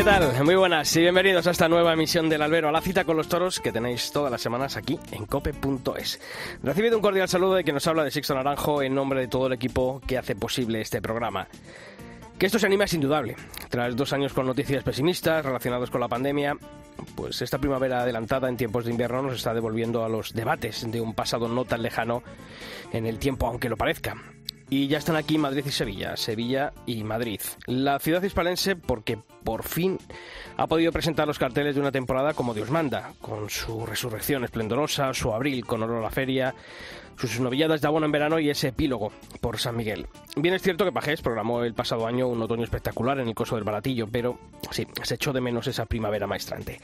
¿Qué tal? Muy buenas y bienvenidos a esta nueva emisión del Albero, a la cita con los toros que tenéis todas las semanas aquí en cope.es. Recibido un cordial saludo de quien nos habla de Sixto Naranjo en nombre de todo el equipo que hace posible este programa. Que esto se anima es indudable. Tras dos años con noticias pesimistas relacionados con la pandemia, pues esta primavera adelantada en tiempos de invierno nos está devolviendo a los debates de un pasado no tan lejano en el tiempo, aunque lo parezca. Y ya están aquí Madrid y Sevilla, Sevilla y Madrid. La ciudad hispalense porque por fin ha podido presentar los carteles de una temporada como Dios manda, con su resurrección esplendorosa, su abril con olor a la feria, sus novilladas de abono en verano y ese epílogo por San Miguel. Bien es cierto que Pajés programó el pasado año un otoño espectacular en el coso del Baratillo, pero sí, se echó de menos esa primavera maestrante.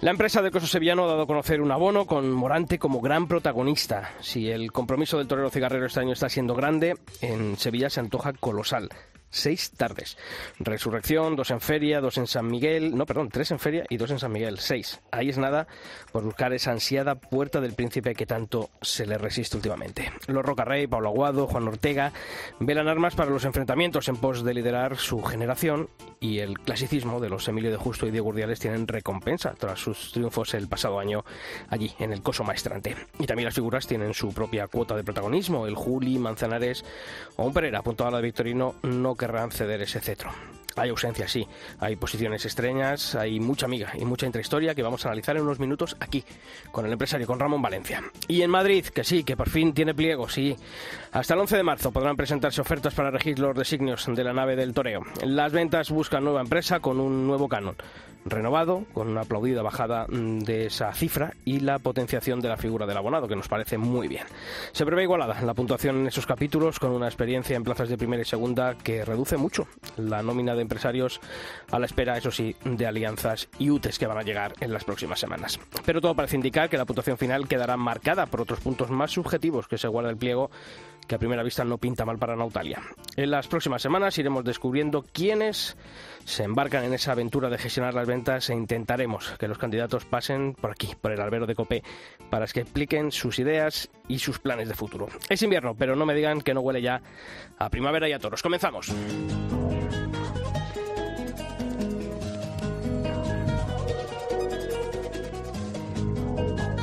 La empresa del coso sevillano ha dado a conocer un abono con Morante como gran protagonista. Si el compromiso del torero cigarrero este año está siendo grande, en Sevilla se antoja colosal seis tardes. Resurrección, dos en feria, dos en San Miguel, no, perdón, tres en feria y dos en San Miguel, seis. Ahí es nada por buscar esa ansiada puerta del príncipe que tanto se le resiste últimamente. Los Rocarrey, Pablo Aguado, Juan Ortega velan armas para los enfrentamientos en pos de liderar su generación y el clasicismo de los Emilio de Justo y Diego Urdiales tienen recompensa tras sus triunfos el pasado año allí en el Coso Maestrante. Y también las figuras tienen su propia cuota de protagonismo. El Juli, Manzanares o un Pereira apuntado a la de Victorino no querrán ceder ese cetro. Hay ausencia, sí. Hay posiciones extrañas, hay mucha amiga y mucha intrahistoria que vamos a analizar en unos minutos aquí, con el empresario, con Ramón Valencia. Y en Madrid, que sí, que por fin tiene pliego, sí. Hasta el 11 de marzo podrán presentarse ofertas para regir los designios de la nave del Toreo. Las ventas buscan nueva empresa con un nuevo canon renovado, con una aplaudida bajada mm, de esa cifra y la potenciación de la figura del abonado, que nos parece muy bien. Se prevé igualada la puntuación en esos capítulos, con una experiencia en plazas de primera y segunda que reduce mucho la nómina de empresarios a la espera, eso sí, de alianzas y UTES que van a llegar en las próximas semanas. Pero todo parece indicar que la puntuación final quedará marcada por otros puntos más subjetivos que se guarda el pliego que a primera vista no pinta mal para Nautalia. En las próximas semanas iremos descubriendo quiénes se embarcan en esa aventura de gestionar las ventas e intentaremos que los candidatos pasen por aquí, por el albero de Copé, para que expliquen sus ideas y sus planes de futuro. Es invierno, pero no me digan que no huele ya a primavera y a toros. Comenzamos.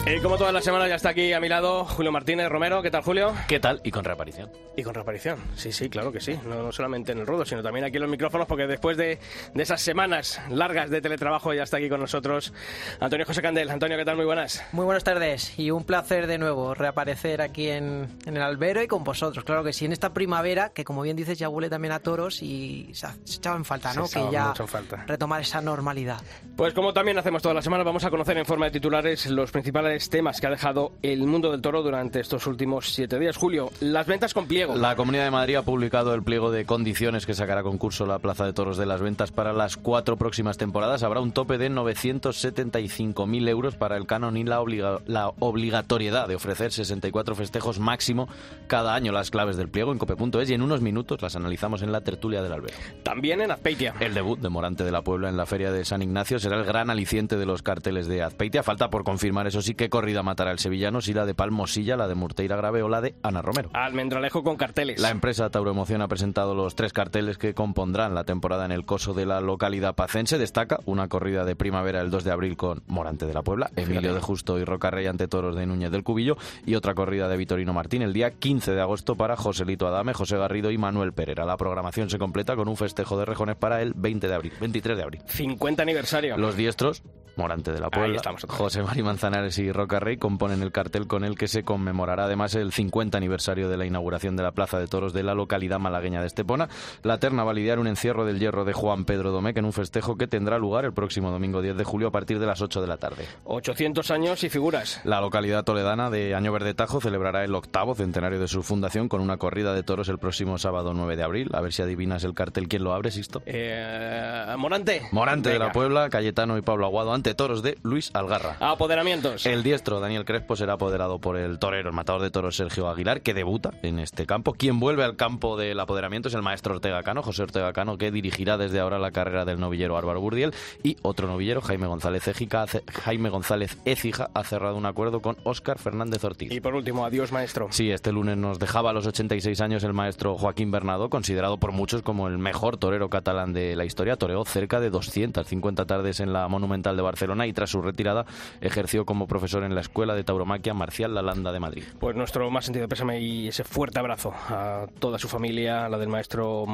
Y como todas las semanas ya está aquí a mi lado Julio Martínez Romero. ¿Qué tal, Julio? ¿Qué tal? Y con reaparición. Y con reaparición, sí, sí, claro que sí. No, no solamente en el ruedo, sino también aquí en los micrófonos, porque después de, de, esas semanas largas de teletrabajo ya está aquí con nosotros Antonio José Candel. Antonio, ¿qué tal? Muy buenas. Muy buenas tardes y un placer de nuevo reaparecer aquí en, en el albero y con vosotros. Claro que sí, en esta primavera, que como bien dices ya huele también a toros y se, se echaba en falta, ¿no? Se que ya mucho en falta. retomar esa normalidad. Pues como también hacemos todas las semanas, vamos a conocer en forma de titulares los principales temas que ha dejado el mundo del toro durante estos últimos siete días. Julio, las ventas con pliego. La Comunidad de Madrid ha publicado el pliego de condiciones que sacará concurso la Plaza de Toros de las Ventas para las cuatro próximas temporadas. Habrá un tope de 975.000 euros para el canon y la, obliga la obligatoriedad de ofrecer 64 festejos máximo cada año. Las claves del pliego en cope.es y en unos minutos las analizamos en la tertulia del albero. También en Azpeitia. El debut de Morante de la Puebla en la Feria de San Ignacio será el gran aliciente de los carteles de Azpeitia. Falta por confirmar, eso sí, qué corrida matará el sevillano, si la de Palmosilla, la de Murteira Grave o la de Ana Romero. Almendralejo con carteles. La empresa Tauro Emoción ha presentado los tres carteles que compondrán la temporada en el coso de la localidad pacense. Destaca una corrida de primavera el 2 de abril con Morante de la Puebla, Emilio de Justo y Rocarrey ante toros de Núñez del Cubillo y otra corrida de Vitorino Martín el día 15 de agosto para Joselito Adame, José Garrido y Manuel Pereira. La programación se completa con un festejo de rejones para el 20 de abril, 23 de abril. 50 aniversario. Los diestros Morante de la Puebla. José Mari Manzanares y Roca Rey componen el cartel con el que se conmemorará además el 50 aniversario de la inauguración de la Plaza de Toros de la localidad malagueña de Estepona. La terna va a lidiar un encierro del hierro de Juan Pedro Domecq en un festejo que tendrá lugar el próximo domingo 10 de julio a partir de las 8 de la tarde. 800 años y figuras. La localidad toledana de Año Verde Tajo celebrará el octavo centenario de su fundación con una corrida de toros el próximo sábado 9 de abril. A ver si adivinas el cartel. ¿Quién lo abre, Sisto? Eh, Morante. Morante de la Puebla, Cayetano y Pablo Aguado ante toros de Luis Algarra. Apoderamientos. El diestro Daniel Crespo será apoderado por el torero, el matador de toros Sergio Aguilar, que debuta en este campo. Quien vuelve al campo del apoderamiento es el maestro Ortega Cano, José Ortega Cano, que dirigirá desde ahora la carrera del novillero Álvaro Burdiel. Y otro novillero, Jaime González hace- Jaime González Écija, ha cerrado un acuerdo con Óscar Fernández Ortiz. Y por último, adiós, maestro. Sí, este lunes nos dejaba a los 86 años el maestro Joaquín Bernardo, considerado por muchos como el mejor torero catalán de la historia. Toreó cerca de 250 tardes en la Monumental de Barcelona y tras su retirada ejerció como profesor en la Escuela de Tauromaquia Marcial Lalanda de Madrid. Pues nuestro más sentido pésame y ese fuerte abrazo a toda su familia, a la del maestro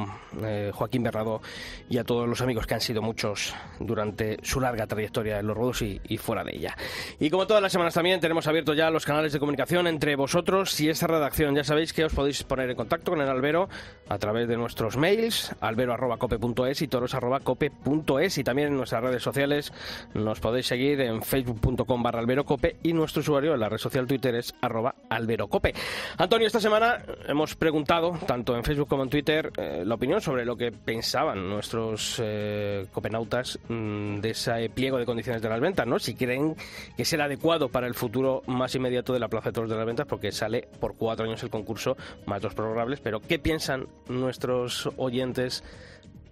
eh, Joaquín Bernardo y a todos los amigos que han sido muchos durante su larga trayectoria en los ruedos y, fuera de ella. Y como todas las semanas también tenemos abiertos ya los canales de comunicación entre vosotros y esta redacción. Ya sabéis que os podéis poner en contacto con el albero a través de nuestros mails albero.cope.es y toros.cope.es y también en nuestras redes sociales nos podéis seguir en facebook.com barra alberocope y nuestro usuario en la red social Twitter es arroba alberocope. Antonio, esta semana hemos preguntado, tanto en Facebook como en Twitter, eh, la opinión sobre lo que pensaban nuestros eh, copenautas mm, de ese pliego de condiciones de las ventas, ¿no? Si creen que será adecuado para el futuro más inmediato de la Plaza de Toros de las Ventas, porque sale por cuatro años el concurso, más dos prorrogables, pero ¿qué piensan nuestros oyentes?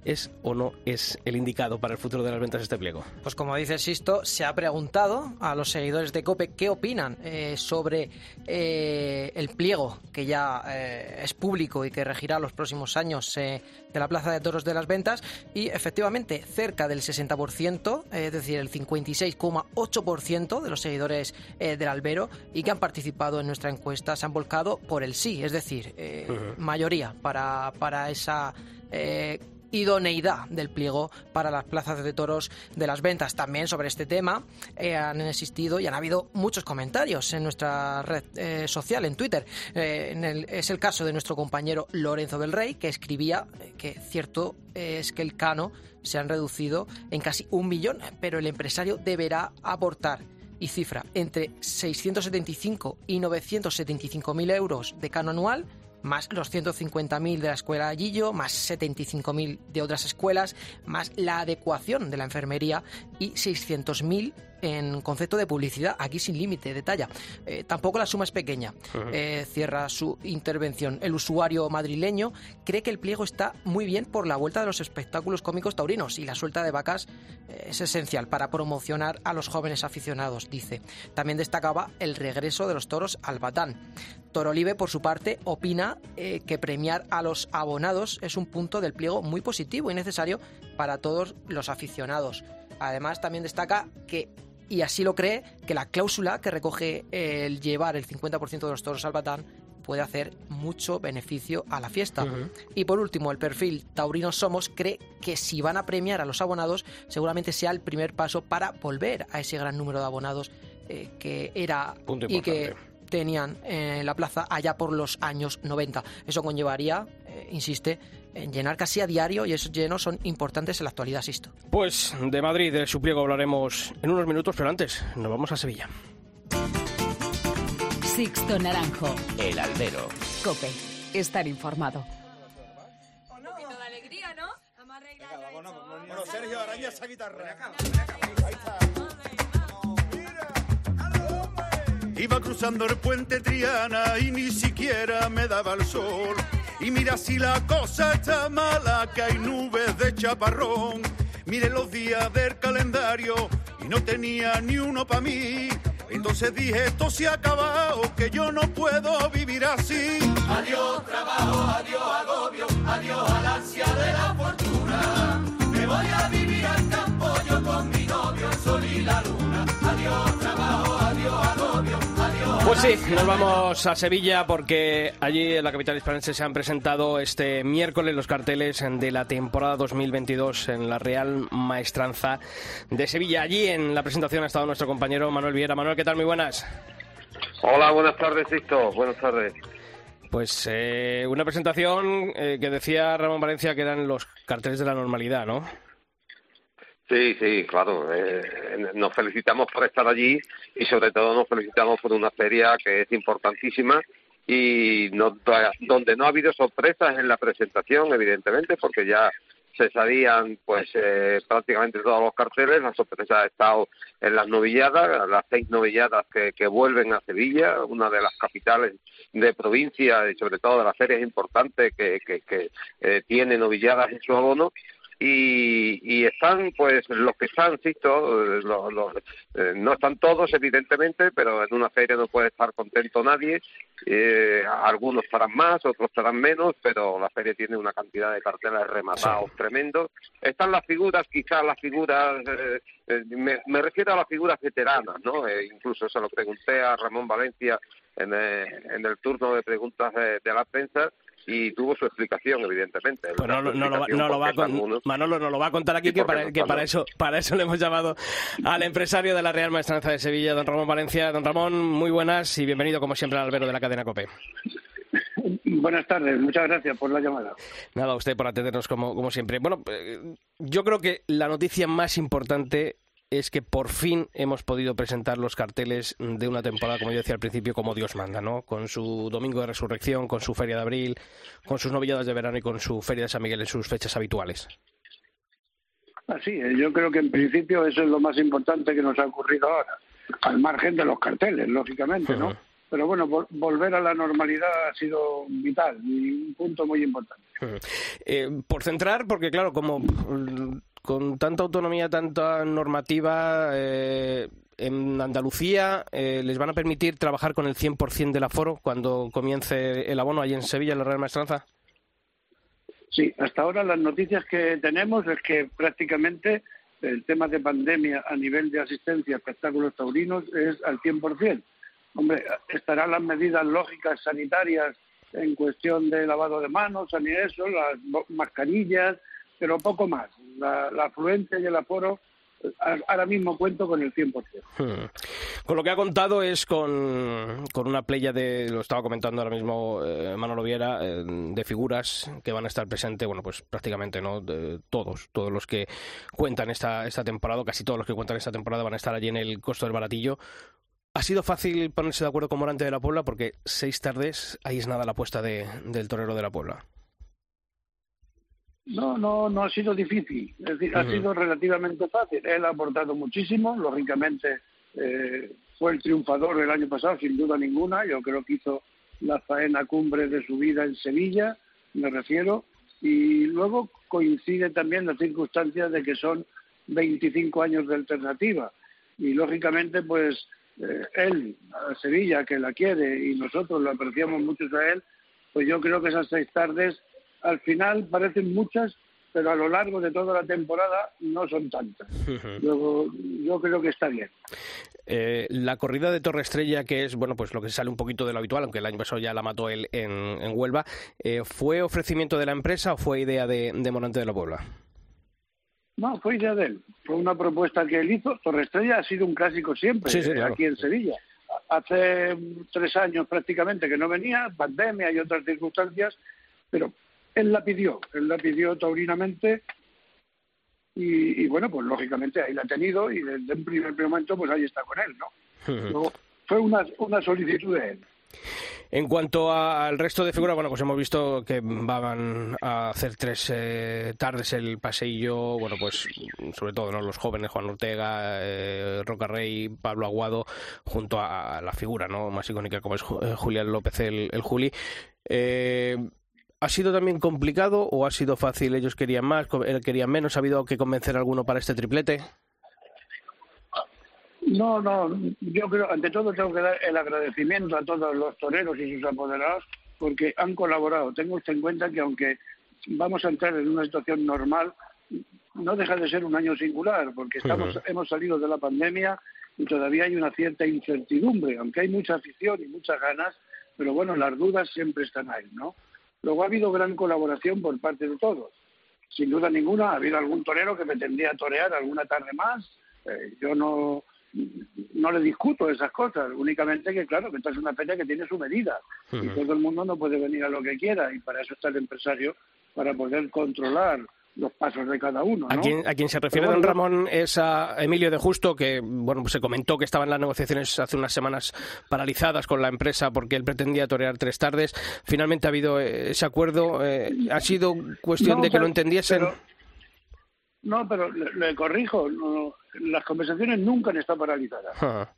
¿Es o no es el indicado para el futuro de las ventas este pliego? Pues como dice Sisto, se ha preguntado a los seguidores de COPE qué opinan eh, sobre eh, el pliego que ya eh, es público y que regirá los próximos años de la Plaza de Toros de las Ventas y efectivamente cerca del 60%, eh, es decir, el 56,8% de los seguidores del albero y que han participado en nuestra encuesta se han volcado por el sí, es decir, mayoría para, para esa... eh, idoneidad del pliego para las plazas de toros de las ventas. También sobre este tema eh, han existido y han habido muchos comentarios en nuestra red eh, social, en Twitter. Eh, es el caso de nuestro compañero Lorenzo del Rey, que escribía eh, que cierto es que el cano se han reducido en casi un millón, pero el empresario deberá aportar y cifra entre 675 y 975 mil euros de cano anual más los 150.000 de la escuela Gillo, más 75.000 de otras escuelas, más la adecuación de la enfermería y 600.000 en concepto de publicidad, aquí sin límite, detalla. Eh, tampoco la suma es pequeña. Eh, cierra su intervención. El usuario madrileño cree que el pliego está muy bien por la vuelta de los espectáculos cómicos taurinos y la suelta de vacas eh, es esencial para promocionar a los jóvenes aficionados, dice. También destacaba el regreso de los toros al batán. Torolive, por su parte, opina eh, que premiar a los abonados es un punto del pliego muy positivo y necesario para todos los aficionados. Además, también destaca que, y así lo cree, que la cláusula que recoge el llevar el 50% de los toros al batán puede hacer mucho beneficio a la fiesta. Y por último, el perfil Taurino Somos cree que si van a premiar a los abonados, seguramente sea el primer paso para volver a ese gran número de abonados eh, que era Punto y que tenían en la plaza allá por los años 90. Eso conllevaría, eh, insiste, en llenar casi a diario y esos llenos son importantes en la actualidad, Sisto. Pues de Madrid, de su pliego, hablaremos en unos minutos, pero antes nos vamos a Sevilla. Sixto Naranjo. El albero. Cope. Estar informado. Un poquito de alegría, ¿no? Vamos a arreglar Bueno, Sergio Araña esa guitarra. Iba cruzando el puente Triana y ni siquiera me daba el sol. Y mira si la cosa está mala, que hay nubes de chaparrón. Mire los días del calendario y no tenía ni uno para mí. Entonces dije, esto se ha acabado, que yo no puedo vivir así. Adiós trabajo, adiós agobio, adiós al ansia de la fortuna. Me voy a vivir al campo yo con mi novio, el sol y la luna. Adiós trabajo. Pues sí, nos vamos a Sevilla porque allí en la capital hispalense se han presentado este miércoles los carteles de la temporada 2022 en la Real Maestranza de Sevilla. Allí en la presentación ha estado nuestro compañero Manuel Viera. Manuel, ¿qué tal? Muy buenas. Hola, buenas tardes, Sisto. Buenas tardes. Pues eh, una presentación eh, que decía Ramón Valencia que eran los carteles de la normalidad, ¿no? Sí, sí, claro. Eh, nos felicitamos por estar allí y sobre todo nos felicitamos por una feria que es importantísima y no, donde no ha habido sorpresas en la presentación, evidentemente, porque ya se sabían pues eh, prácticamente todos los carteles, la sorpresa ha estado en las novilladas, las seis novilladas que, que vuelven a Sevilla, una de las capitales de provincia y sobre todo de las ferias importantes que, que, que eh, tiene novilladas en su abono y, y están pues los que están, insisto, eh, no están todos evidentemente, pero en una feria no puede estar contento nadie, eh, algunos estarán más, otros estarán menos, pero la feria tiene una cantidad de carteles rematados tremendos. Están las figuras, quizás las figuras, eh, eh, me, me, refiero a las figuras veteranas, ¿no? incluso se lo pregunté a Ramón Valencia en, en el turno de preguntas de, de la prensa, y tuvo su explicación, evidentemente. Pues no, no, lo va, no lo va a Manolo nos lo va a contar aquí, que, para, que para, eso, para eso le hemos llamado al empresario de la Real Maestranza de Sevilla, don Ramón Valencia. Don Ramón, muy buenas y bienvenido, como siempre, al albero de la cadena COPE. Buenas tardes, muchas gracias por la llamada. Nada, usted por atendernos como, como siempre. Bueno, eh, yo creo que la noticia más importante es que por fin hemos podido presentar los carteles de una temporada, como yo decía al principio, como Dios manda, ¿no? Con su Domingo de Resurrección, con su Feria de Abril, con sus novilladas de verano y con su Feria de San Miguel en sus fechas habituales. Así es, yo creo que en principio eso es lo más importante que nos ha ocurrido ahora, al margen de los carteles, lógicamente, ¿no? Pero bueno, volver a la normalidad ha sido vital y un punto muy importante. Eh, por centrar, porque claro, como con tanta autonomía, tanta normativa, eh, en Andalucía eh, les van a permitir trabajar con el 100% del aforo cuando comience el abono allí en Sevilla, en la Real Maestranza. Sí, hasta ahora las noticias que tenemos es que prácticamente el tema de pandemia a nivel de asistencia a espectáculos taurinos es al 100%. Hombre, estarán las medidas lógicas sanitarias en cuestión de lavado de manos, eso, las mascarillas, pero poco más. La, afluencia y el aforo ahora mismo cuento con el 100%. Hmm. Con lo que ha contado es con, con una playa de, lo estaba comentando ahora mismo eh, Manolo Viera, eh, de figuras que van a estar presentes, bueno, pues prácticamente no todos, todos los que cuentan esta, esta temporada, casi todos los que cuentan esta temporada van a estar allí en el costo del baratillo. ¿Ha sido fácil ponerse de acuerdo con Morante de la Puebla? Porque seis tardes, ahí es nada la apuesta de, del torero de la Puebla. No, no, no ha sido difícil. Es decir, ha sido relativamente fácil. Él ha aportado muchísimo. Lógicamente, eh, fue el triunfador el año pasado, sin duda ninguna. Yo creo que hizo la faena cumbre de su vida en Sevilla, me refiero. Y luego coincide también la circunstancia de que son 25 años de alternativa. Y lógicamente, pues eh, él, a Sevilla, que la quiere y nosotros lo apreciamos mucho a él, pues yo creo que esas seis tardes al final parecen muchas, pero a lo largo de toda la temporada no son tantas. Luego, yo creo que está bien. Eh, la corrida de Torre Estrella, que es bueno pues lo que sale un poquito de lo habitual, aunque el año pasado ya la mató él en, en Huelva, eh, ¿fue ofrecimiento de la empresa o fue idea de, de Morante de la Puebla? No, fue idea de él. Fue una propuesta que él hizo. Torre Estrella ha sido un clásico siempre aquí en Sevilla. Hace tres años prácticamente que no venía, pandemia y otras circunstancias, pero él la pidió, él la pidió taurinamente y, bueno, pues lógicamente ahí la ha tenido y desde el primer momento pues ahí está con él, ¿no? fue una, una solicitud de él. En cuanto al resto de figuras, bueno, pues hemos visto que van a hacer tres eh, tardes el paseillo, bueno, pues sobre todo ¿no? los jóvenes, Juan Ortega, eh, Roca Rey, Pablo Aguado, junto a, la figura no más icónica como es eh, Julián López el, el Juli. Eh, ¿Ha sido también complicado o ha sido fácil? ¿Ellos querían más, él querían menos? ¿Ha habido que convencer a alguno para este triplete? No, no, yo creo, ante todo tengo que dar el agradecimiento a todos los toreros y sus apoderados porque han colaborado. Tengo usted en cuenta que aunque vamos a entrar en una situación normal, no deja de ser un año singular porque estamos, hemos salido de la pandemia y todavía hay una cierta incertidumbre, aunque hay mucha afición y muchas ganas, pero bueno, las dudas siempre están ahí, ¿no? Luego ha habido gran colaboración por parte de todos. Sin duda ninguna, ha habido algún torero que me tendría a torear alguna tarde más. Eh, yo no, no le discuto esas cosas, únicamente que, claro, que esta es una feria que tiene su medida y todo el mundo no puede venir a lo que quiera y para eso está el empresario, para poder controlar los pasos de cada uno. ¿no? A, quien, a quien se refiere don Ramón es a Emilio de Justo, que bueno pues se comentó que estaban las negociaciones hace unas semanas paralizadas con la empresa porque él pretendía torear tres tardes. Finalmente ha habido eh, ese acuerdo. Eh, ¿Ha sido cuestión No, de que pero- lo entendiesen? pero- no, pero le, le corrijo, no, las conversaciones nunca han estado paralizadas. Ah,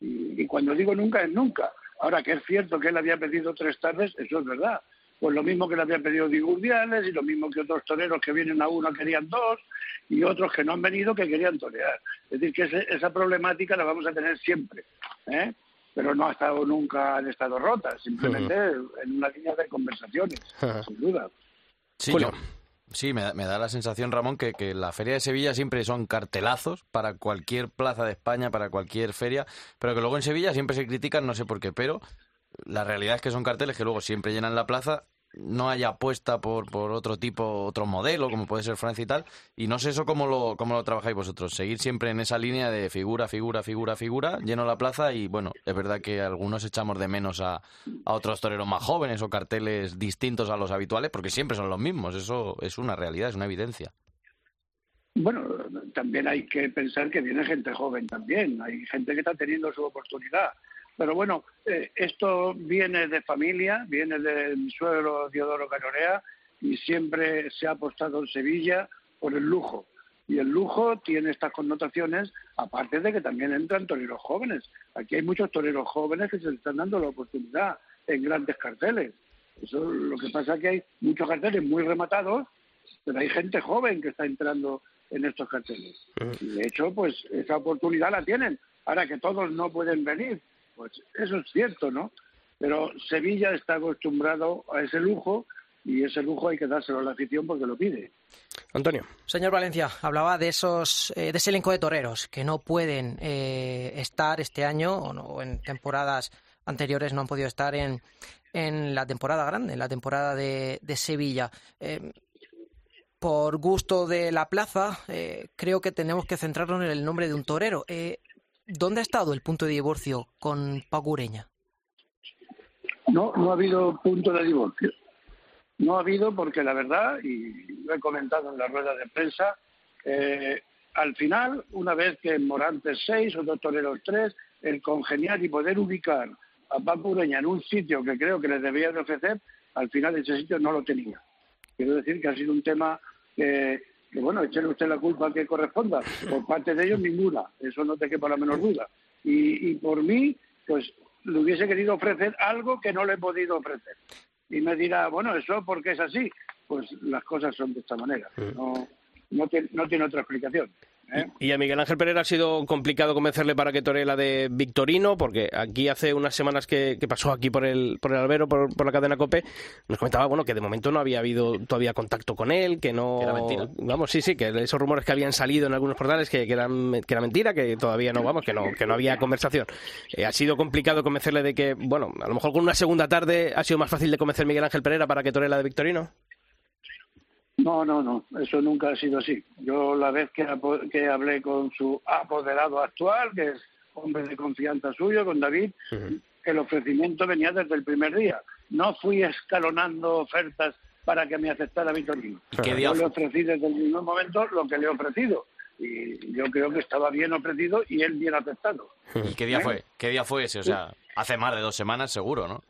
Y, y cuando digo nunca es nunca. Ahora que es cierto que él había pedido tres tardes, eso es verdad. Pues lo mismo que le había pedido Digurdiales y lo mismo que otros toreros que vienen a uno querían dos y otros que no han venido que querían torear. Es decir, que ese- esa problemática la vamos a tener siempre. ¿eh? Pero no ha estado nunca, han estado rotas, simplemente en una línea de conversaciones, sin duda. Sí, sí me, da- me da la sensación, Ramón, que, que la Feria de Sevilla siempre son cartelazos para cualquier plaza de España, para cualquier feria, pero que luego en Sevilla siempre se critican, no sé por qué, pero la realidad es que son carteles que luego siempre llenan la plaza, no hay apuesta por, por otro tipo, otro modelo, como puede ser Francia y tal, y no sé eso cómo lo, cómo lo trabajáis vosotros, seguir siempre en esa línea de figura, figura, figura, figura, lleno la plaza y bueno, es verdad que algunos echamos de menos a, a otros toreros más jóvenes o carteles distintos a los habituales, porque siempre son los mismos, eso es una realidad, es una evidencia. Bueno, también hay que pensar que viene gente joven también, hay gente que está teniendo su oportunidad. Pero bueno, eh, esto viene de familia, viene de mi suegro Diodoro Canorea y siempre se ha apostado en Sevilla por el lujo. Y el lujo tiene estas connotaciones, aparte de que también entran toreros jóvenes. Aquí hay muchos toreros jóvenes que se están dando la oportunidad en grandes carteles. Eso lo que pasa es que hay muchos carteles muy rematados, pero hay gente joven que está entrando en estos carteles. Y de hecho, pues esa oportunidad la tienen. Ahora que todos no pueden venir, pues eso es cierto, ¿no? Pero Sevilla está acostumbrado a ese lujo y ese lujo hay que dárselo a la afición porque lo pide. Antonio. Señor Valencia, hablaba de esos, eh, de ese elenco de toreros que no pueden eh, estar este año o, no- o en temporadas anteriores no han podido estar en, en la temporada grande, en la temporada de, de Sevilla. Eh, por gusto de la plaza, eh, creo que tenemos que centrarnos en el nombre de un torero. Eh, ¿Dónde ha estado el punto de divorcio con Paco Ureña? No, no ha habido punto de divorcio. No ha habido porque la verdad, y lo he comentado en la rueda de prensa, eh, al final, una vez que Morantes 6 o dos toreros 3, el congeniar y poder ubicar a Paco Ureña en un sitio que creo que les debía de ofrecer, al final ese sitio no lo tenía. Quiero decir que ha sido un tema que, que bueno, echenle usted la culpa que corresponda. Por parte de ellos, ninguna. Eso no te quepa la menor duda. Y, y por mí, pues le hubiese querido ofrecer algo que no le he podido ofrecer. Y me dirá, bueno, eso porque es así. Pues las cosas son de esta manera. No, no, tiene, no tiene otra explicación. ¿Eh? Y a Miguel Ángel Pereira ha sido complicado convencerle para que toree la de Victorino, porque aquí hace unas semanas que, que pasó aquí por el, por el albero, por, por la cadena COPE, nos comentaba bueno que de momento no había habido todavía contacto con él, que no... Que era mentira. Vamos, sí, sí, que esos rumores que habían salido en algunos portales que, que eran, que era mentira, que todavía no, vamos, que no, que no había conversación. Eh, ha sido complicado convencerle de que, bueno, a lo mejor con una segunda tarde ha sido más fácil de convencer Miguel Ángel Pereira para que toree la de Victorino. No, no, no, eso nunca ha sido así. Yo la vez que, que hablé con su apoderado actual, que es hombre de confianza suyo, con David, el ofrecimiento venía desde el primer día. No fui escalonando ofertas para que me aceptara Vitorino. ¿Y qué día Yo le ofrecí desde el mismo momento lo que le he ofrecido. Y yo creo que estaba bien ofrecido y él bien aceptado. ¿Y qué día fue? ¿Qué día fue ese? O sea, hace más de dos semanas seguro, ¿no?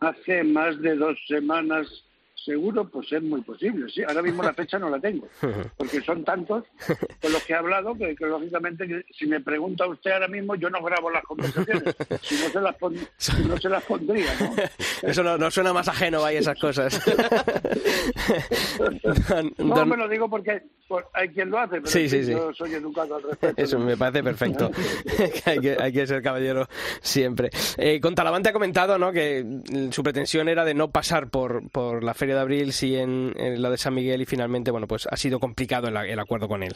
Hace más de dos semanas, seguro, pues es muy posible. Sí, ahora mismo la fecha no la tengo, porque son tantos con los que he hablado que, que, lógicamente que si me pregunta usted ahora mismo yo no grabo las conversaciones, si no se las, pon- si no se las pondría, ¿no? Eso no, no suena más ajeno, vaya, esas cosas. Don- No, me lo digo porque pues, hay quien lo hace, pero Sí, en sí, fin, sí. yo soy educado al respecto. Eso me parece perfecto. Hay, que, hay que ser caballero siempre. Eh, con Talavante ha comentado ¿no? que su pretensión era de no pasar por, por la Feria de Abril, sí en, en la de San Miguel, y finalmente bueno pues ha sido complicado el, el acuerdo con él.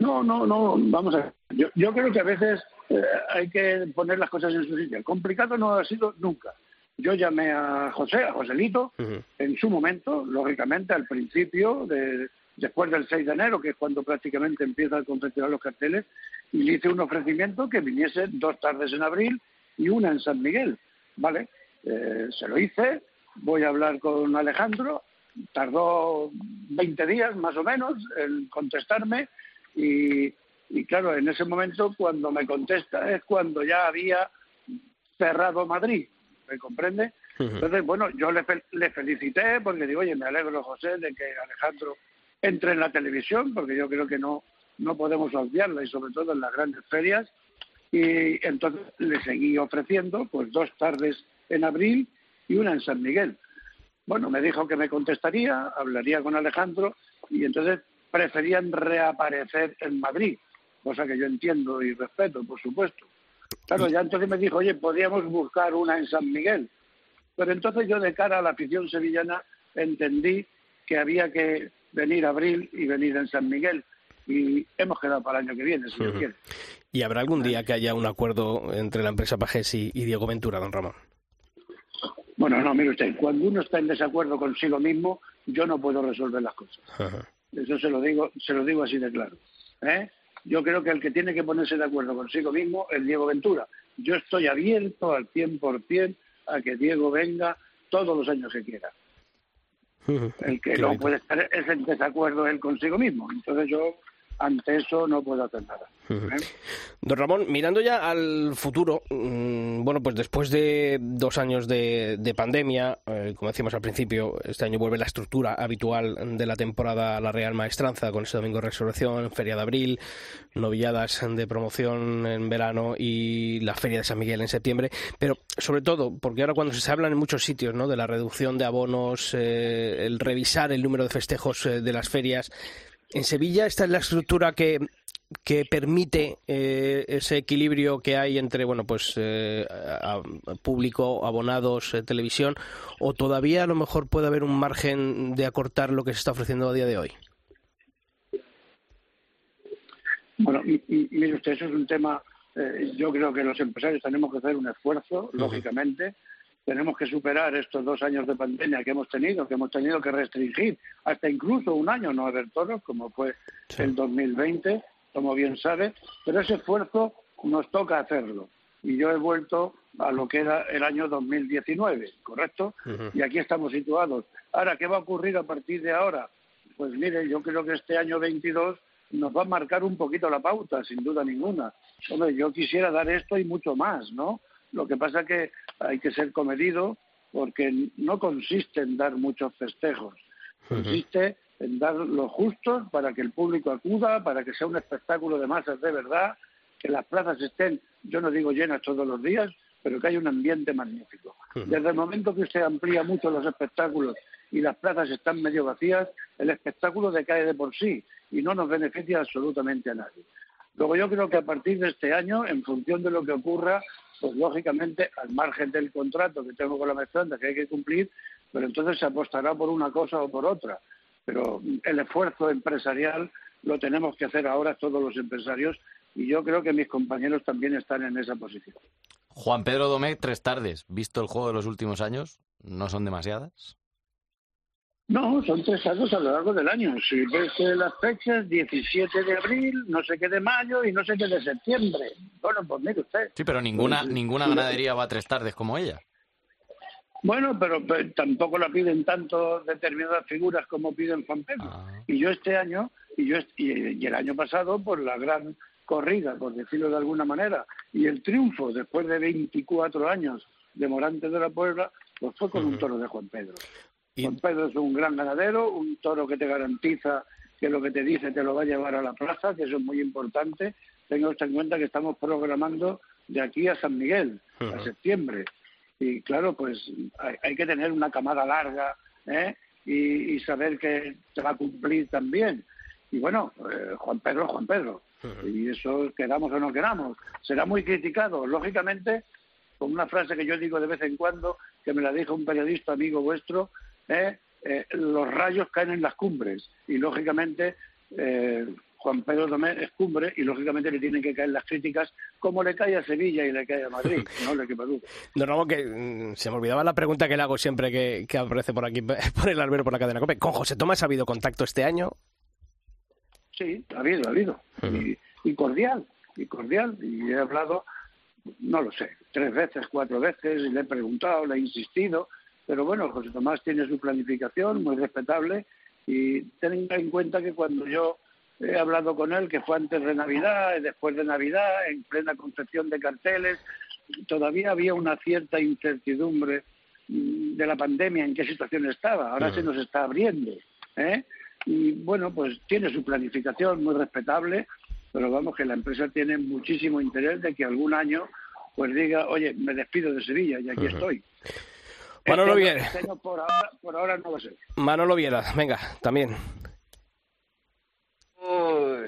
No, no, no, vamos a ver. Yo, yo creo que a veces eh, hay que poner las cosas en su sitio. Complicado no ha sido nunca. Yo llamé a José, a Joselito, en su momento, lógicamente, al principio, de, después del 6 de enero, que es cuando prácticamente empieza a confeccionar los carteles, y le hice un ofrecimiento que viniese dos tardes en abril y una en San Miguel. ¿Vale? Eh, se lo hice, voy a hablar con Alejandro, tardó 20 días más o menos en contestarme y, y claro, en ese momento cuando me contesta es cuando ya había cerrado Madrid, ¿me comprende? Entonces, bueno, yo le, le felicité porque digo, oye, me alegro, José, de que Alejandro entre en la televisión, porque yo creo que no, no podemos obviarla y sobre todo en las grandes ferias. Y entonces le seguí ofreciendo pues dos tardes en abril y una en San Miguel. Bueno, me dijo que me contestaría, hablaría con Alejandro y entonces preferían reaparecer en Madrid, cosa que yo entiendo y respeto, por supuesto. Claro, ya entonces me dijo, oye, podríamos buscar una en San Miguel. Pero entonces yo de cara a la afición sevillana entendí que había que venir abril y venir en San Miguel. Y hemos quedado para el año que viene, si Dios quiere. ¿Y habrá algún día que haya un acuerdo entre la empresa Pajés y, Diego Ventura, don Ramón? Bueno, no, mire usted, cuando uno está en desacuerdo consigo mismo, yo no puedo resolver las cosas. Eso se lo digo, se lo digo así de claro. ¿eh? Yo creo que el que tiene que ponerse de acuerdo consigo mismo es Diego Ventura. Yo estoy abierto al 100% a que Diego venga todos los años que quiera. El que no puede estar es en desacuerdo él consigo mismo. Entonces yo ante eso no puedo hacer nada. ¿eh? Don Ramón, mirando ya al futuro, mm, bueno, pues después de dos años de, pandemia, eh, como decíamos al principio, este año vuelve la estructura habitual de la temporada La Real Maestranza, con ese domingo de resurrección, Feria de Abril, novilladas de promoción en verano y la Feria de San Miguel en septiembre, pero sobre todo, porque ahora cuando se habla en muchos sitios ¿no? de la reducción de abonos, eh, el revisar el número de festejos de las ferias, en Sevilla esta es la estructura que, que permite eh, ese equilibrio que hay entre bueno pues eh, público abonados eh, televisión o todavía a lo mejor puede haber un margen de acortar lo que se está ofreciendo a día de hoy bueno mire usted eso es un tema yo creo que los empresarios tenemos que hacer un esfuerzo lógicamente tenemos que superar estos dos años de pandemia que hemos tenido, que hemos tenido que restringir hasta incluso un año no haber toros, como fue el 2020, como bien sabe, pero ese esfuerzo nos toca hacerlo. Y yo he vuelto a lo que era el año 2019, ¿correcto? Y aquí estamos situados. Ahora, ¿qué va a ocurrir a partir de ahora? Pues mire, yo creo que este año 22 nos va a marcar un poquito la pauta, sin duda ninguna. Hombre, yo quisiera dar esto y mucho más, ¿no? Lo que pasa que hay que ser comedido porque no consiste en dar muchos festejos, consiste en dar lo justo para que el público acuda, para que sea un espectáculo de masas de verdad, que las plazas estén, yo no digo llenas todos los días, pero que haya un ambiente magnífico. Desde el momento que se amplía mucho los espectáculos y las plazas están medio vacías, el espectáculo decae de por sí y no nos beneficia absolutamente a nadie. Luego yo creo que a partir de este año, en función de lo que ocurra, pues lógicamente al margen del contrato que tengo con la mezclanta que hay que cumplir, pero entonces se apostará por una cosa o por otra. Pero el esfuerzo empresarial lo tenemos que hacer ahora todos los empresarios y yo creo que mis compañeros también están en esa posición. Juan Pedro Domé, tres tardes. ¿Visto el juego de los últimos años? ¿No son demasiadas? No, son tres años a lo largo del año. Si ves las fechas, 17 de abril, no sé qué de mayo y no sé qué de septiembre. Bueno, pues mire usted. Sí, pero ninguna, pues, ninguna ganadería va a tres tardes como ella. Bueno, pero, tampoco la piden tanto determinadas figuras como piden Juan Pedro. Ah. Y yo este año, y, yo y, el año pasado, por la gran corrida, por decirlo de alguna manera, y el triunfo después de 24 años de Morante de la Puebla, pues fue con un toro de Juan Pedro. Juan Pedro es un gran ganadero, un toro que te garantiza que lo que te dice te lo va a llevar a la plaza, que eso es muy importante. Tenga usted en cuenta que estamos programando de aquí a San Miguel, a septiembre. Y claro, pues hay, que tener una camada larga ¿eh? y, saber que te va a cumplir también. Y bueno, eh, Juan Pedro Juan Pedro. Y eso queramos o no queramos. Será muy criticado, lógicamente, con una frase que yo digo de vez en cuando, que me la dijo un periodista amigo vuestro, ¿eh? Eh, los rayos caen en las cumbres y lógicamente eh, Juan Pedro Domé es cumbre y lógicamente le tienen que caer las críticas como le cae a Sevilla y le cae a Madrid, no le duda. Don Ramón, que mm, se me olvidaba la pregunta que le hago siempre que, que aparece por aquí, por el albero, por la cadena COPE. ¿Con José Tomás ha habido contacto este año? Sí, ha habido, ha habido. y, y cordial, y cordial. Y he hablado, no lo sé, tres veces, cuatro veces, y le he preguntado, le he insistido. Pero bueno, José Tomás tiene su planificación muy respetable y tenga en cuenta que cuando yo he hablado con él, que fue antes de Navidad, después de Navidad, en plena concepción de carteles, todavía había una cierta incertidumbre mm, de la pandemia, en qué situación estaba. Ahora se nos está abriendo. ¿eh? Y bueno, pues tiene su planificación muy respetable, pero vamos que la empresa tiene muchísimo interés de que algún año pues diga, oye, me despido de Sevilla y aquí estoy. Manolo Este Viera. este por, ahora, por ahora no a ser. Manolo Viera, venga, también.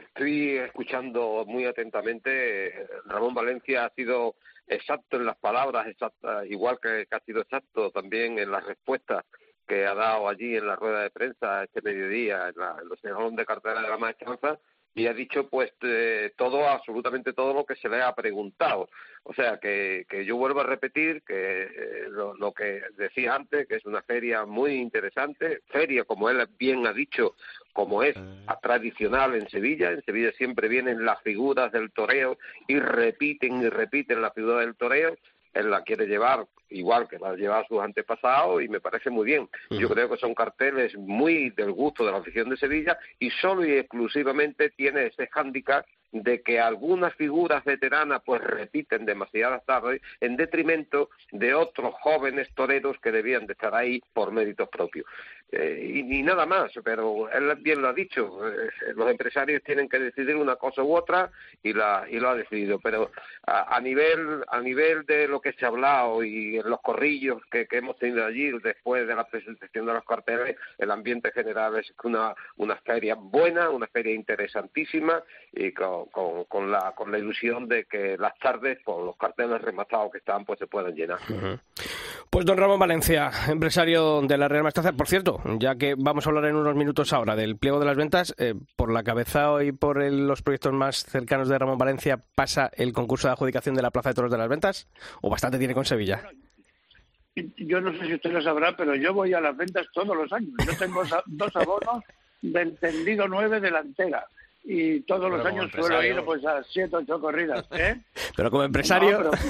Estoy escuchando muy atentamente. Ramón Valencia ha sido exacto en las palabras, exacta, igual que, que ha sido exacto también en las respuestas que ha dado allí en la rueda de prensa este mediodía, en, la, en los salón de cartera de la maestranza, y ha dicho pues eh, todo, absolutamente todo lo que se le ha preguntado. O sea, que, que yo vuelvo a repetir que eh, lo, lo que decía antes, que es una feria muy interesante, feria, como él bien ha dicho, como es tradicional en Sevilla. En Sevilla siempre vienen las figuras del toreo y repiten y repiten la figura del toreo. Él la quiere llevar igual que la ha llevado sus antepasados y me parece muy bien. Yo creo que son carteles muy del gusto de la afición de Sevilla y solo y exclusivamente tiene ese hándicap de que algunas figuras veteranas pues repiten demasiadas tarde en detrimento de otros jóvenes toreros que debían de estar ahí por méritos propios. Eh, y, y nada más, pero él bien lo ha dicho, eh, los empresarios tienen que decidir una cosa u otra y, la, y lo ha decidido, pero a, a nivel a nivel de lo que se ha hablado y los corrillos que, que hemos tenido allí después de la presentación de los carteles, el ambiente general es una, una feria buena, una feria interesantísima y con, con, con la, con la ilusión de que las tardes, con los carteles rematados que están, pues se puedan llenar. Pues don Ramón Valencia, empresario de la Real Maestranza. Por cierto, ya que vamos a hablar en unos minutos ahora del pliego de las ventas, eh, por la cabeza y por el- los proyectos más cercanos de Ramón Valencia, ¿pasa el concurso de adjudicación de la Plaza de Toros de las Ventas? ¿O bastante tiene con Sevilla? Yo no sé si usted lo sabrá, pero yo voy a las ventas todos los años. Yo tengo dos abonos del tendido 9 delantera. Y todos los Pero años suelo ir pues a siete ocho corridas. ¿eh? Pero como empresario... No, pero,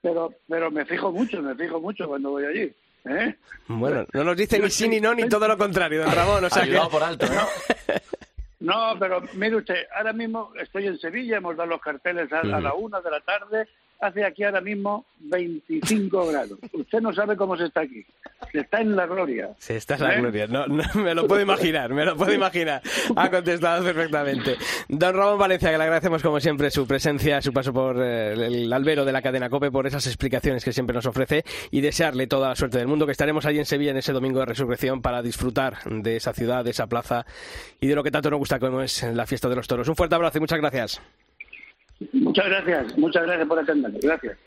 pero, pero me fijo mucho, me fijo mucho cuando voy allí. ¿eh? Bueno, no nos dice ni sí ni no, ni todo lo contrario, don Ramón. O sea que... Ayudado por alto, ¿no? No, pero mire usted, ahora mismo estoy en Sevilla, hemos dado los carteles a, a la una de la tarde, hace aquí ahora mismo 25 grados. Usted no sabe cómo se está aquí. Se está en la gloria. Sí, esta es la ¿Eh? gloria. No, no, me lo puedo imaginar, me lo puedo imaginar. Ha contestado perfectamente. Don Ramón Valencia, que le agradecemos como siempre su presencia, su paso por eh, el albero de la cadena COPE, por esas explicaciones que siempre nos ofrece y desearle toda la suerte del mundo, que estaremos allí en Sevilla en ese domingo de resurrección para disfrutar de esa ciudad, de esa plaza y de lo que tanto nos gusta como es la fiesta de los toros. Un fuerte abrazo y muchas gracias. Muchas gracias, muchas gracias por atenderme. Gracias.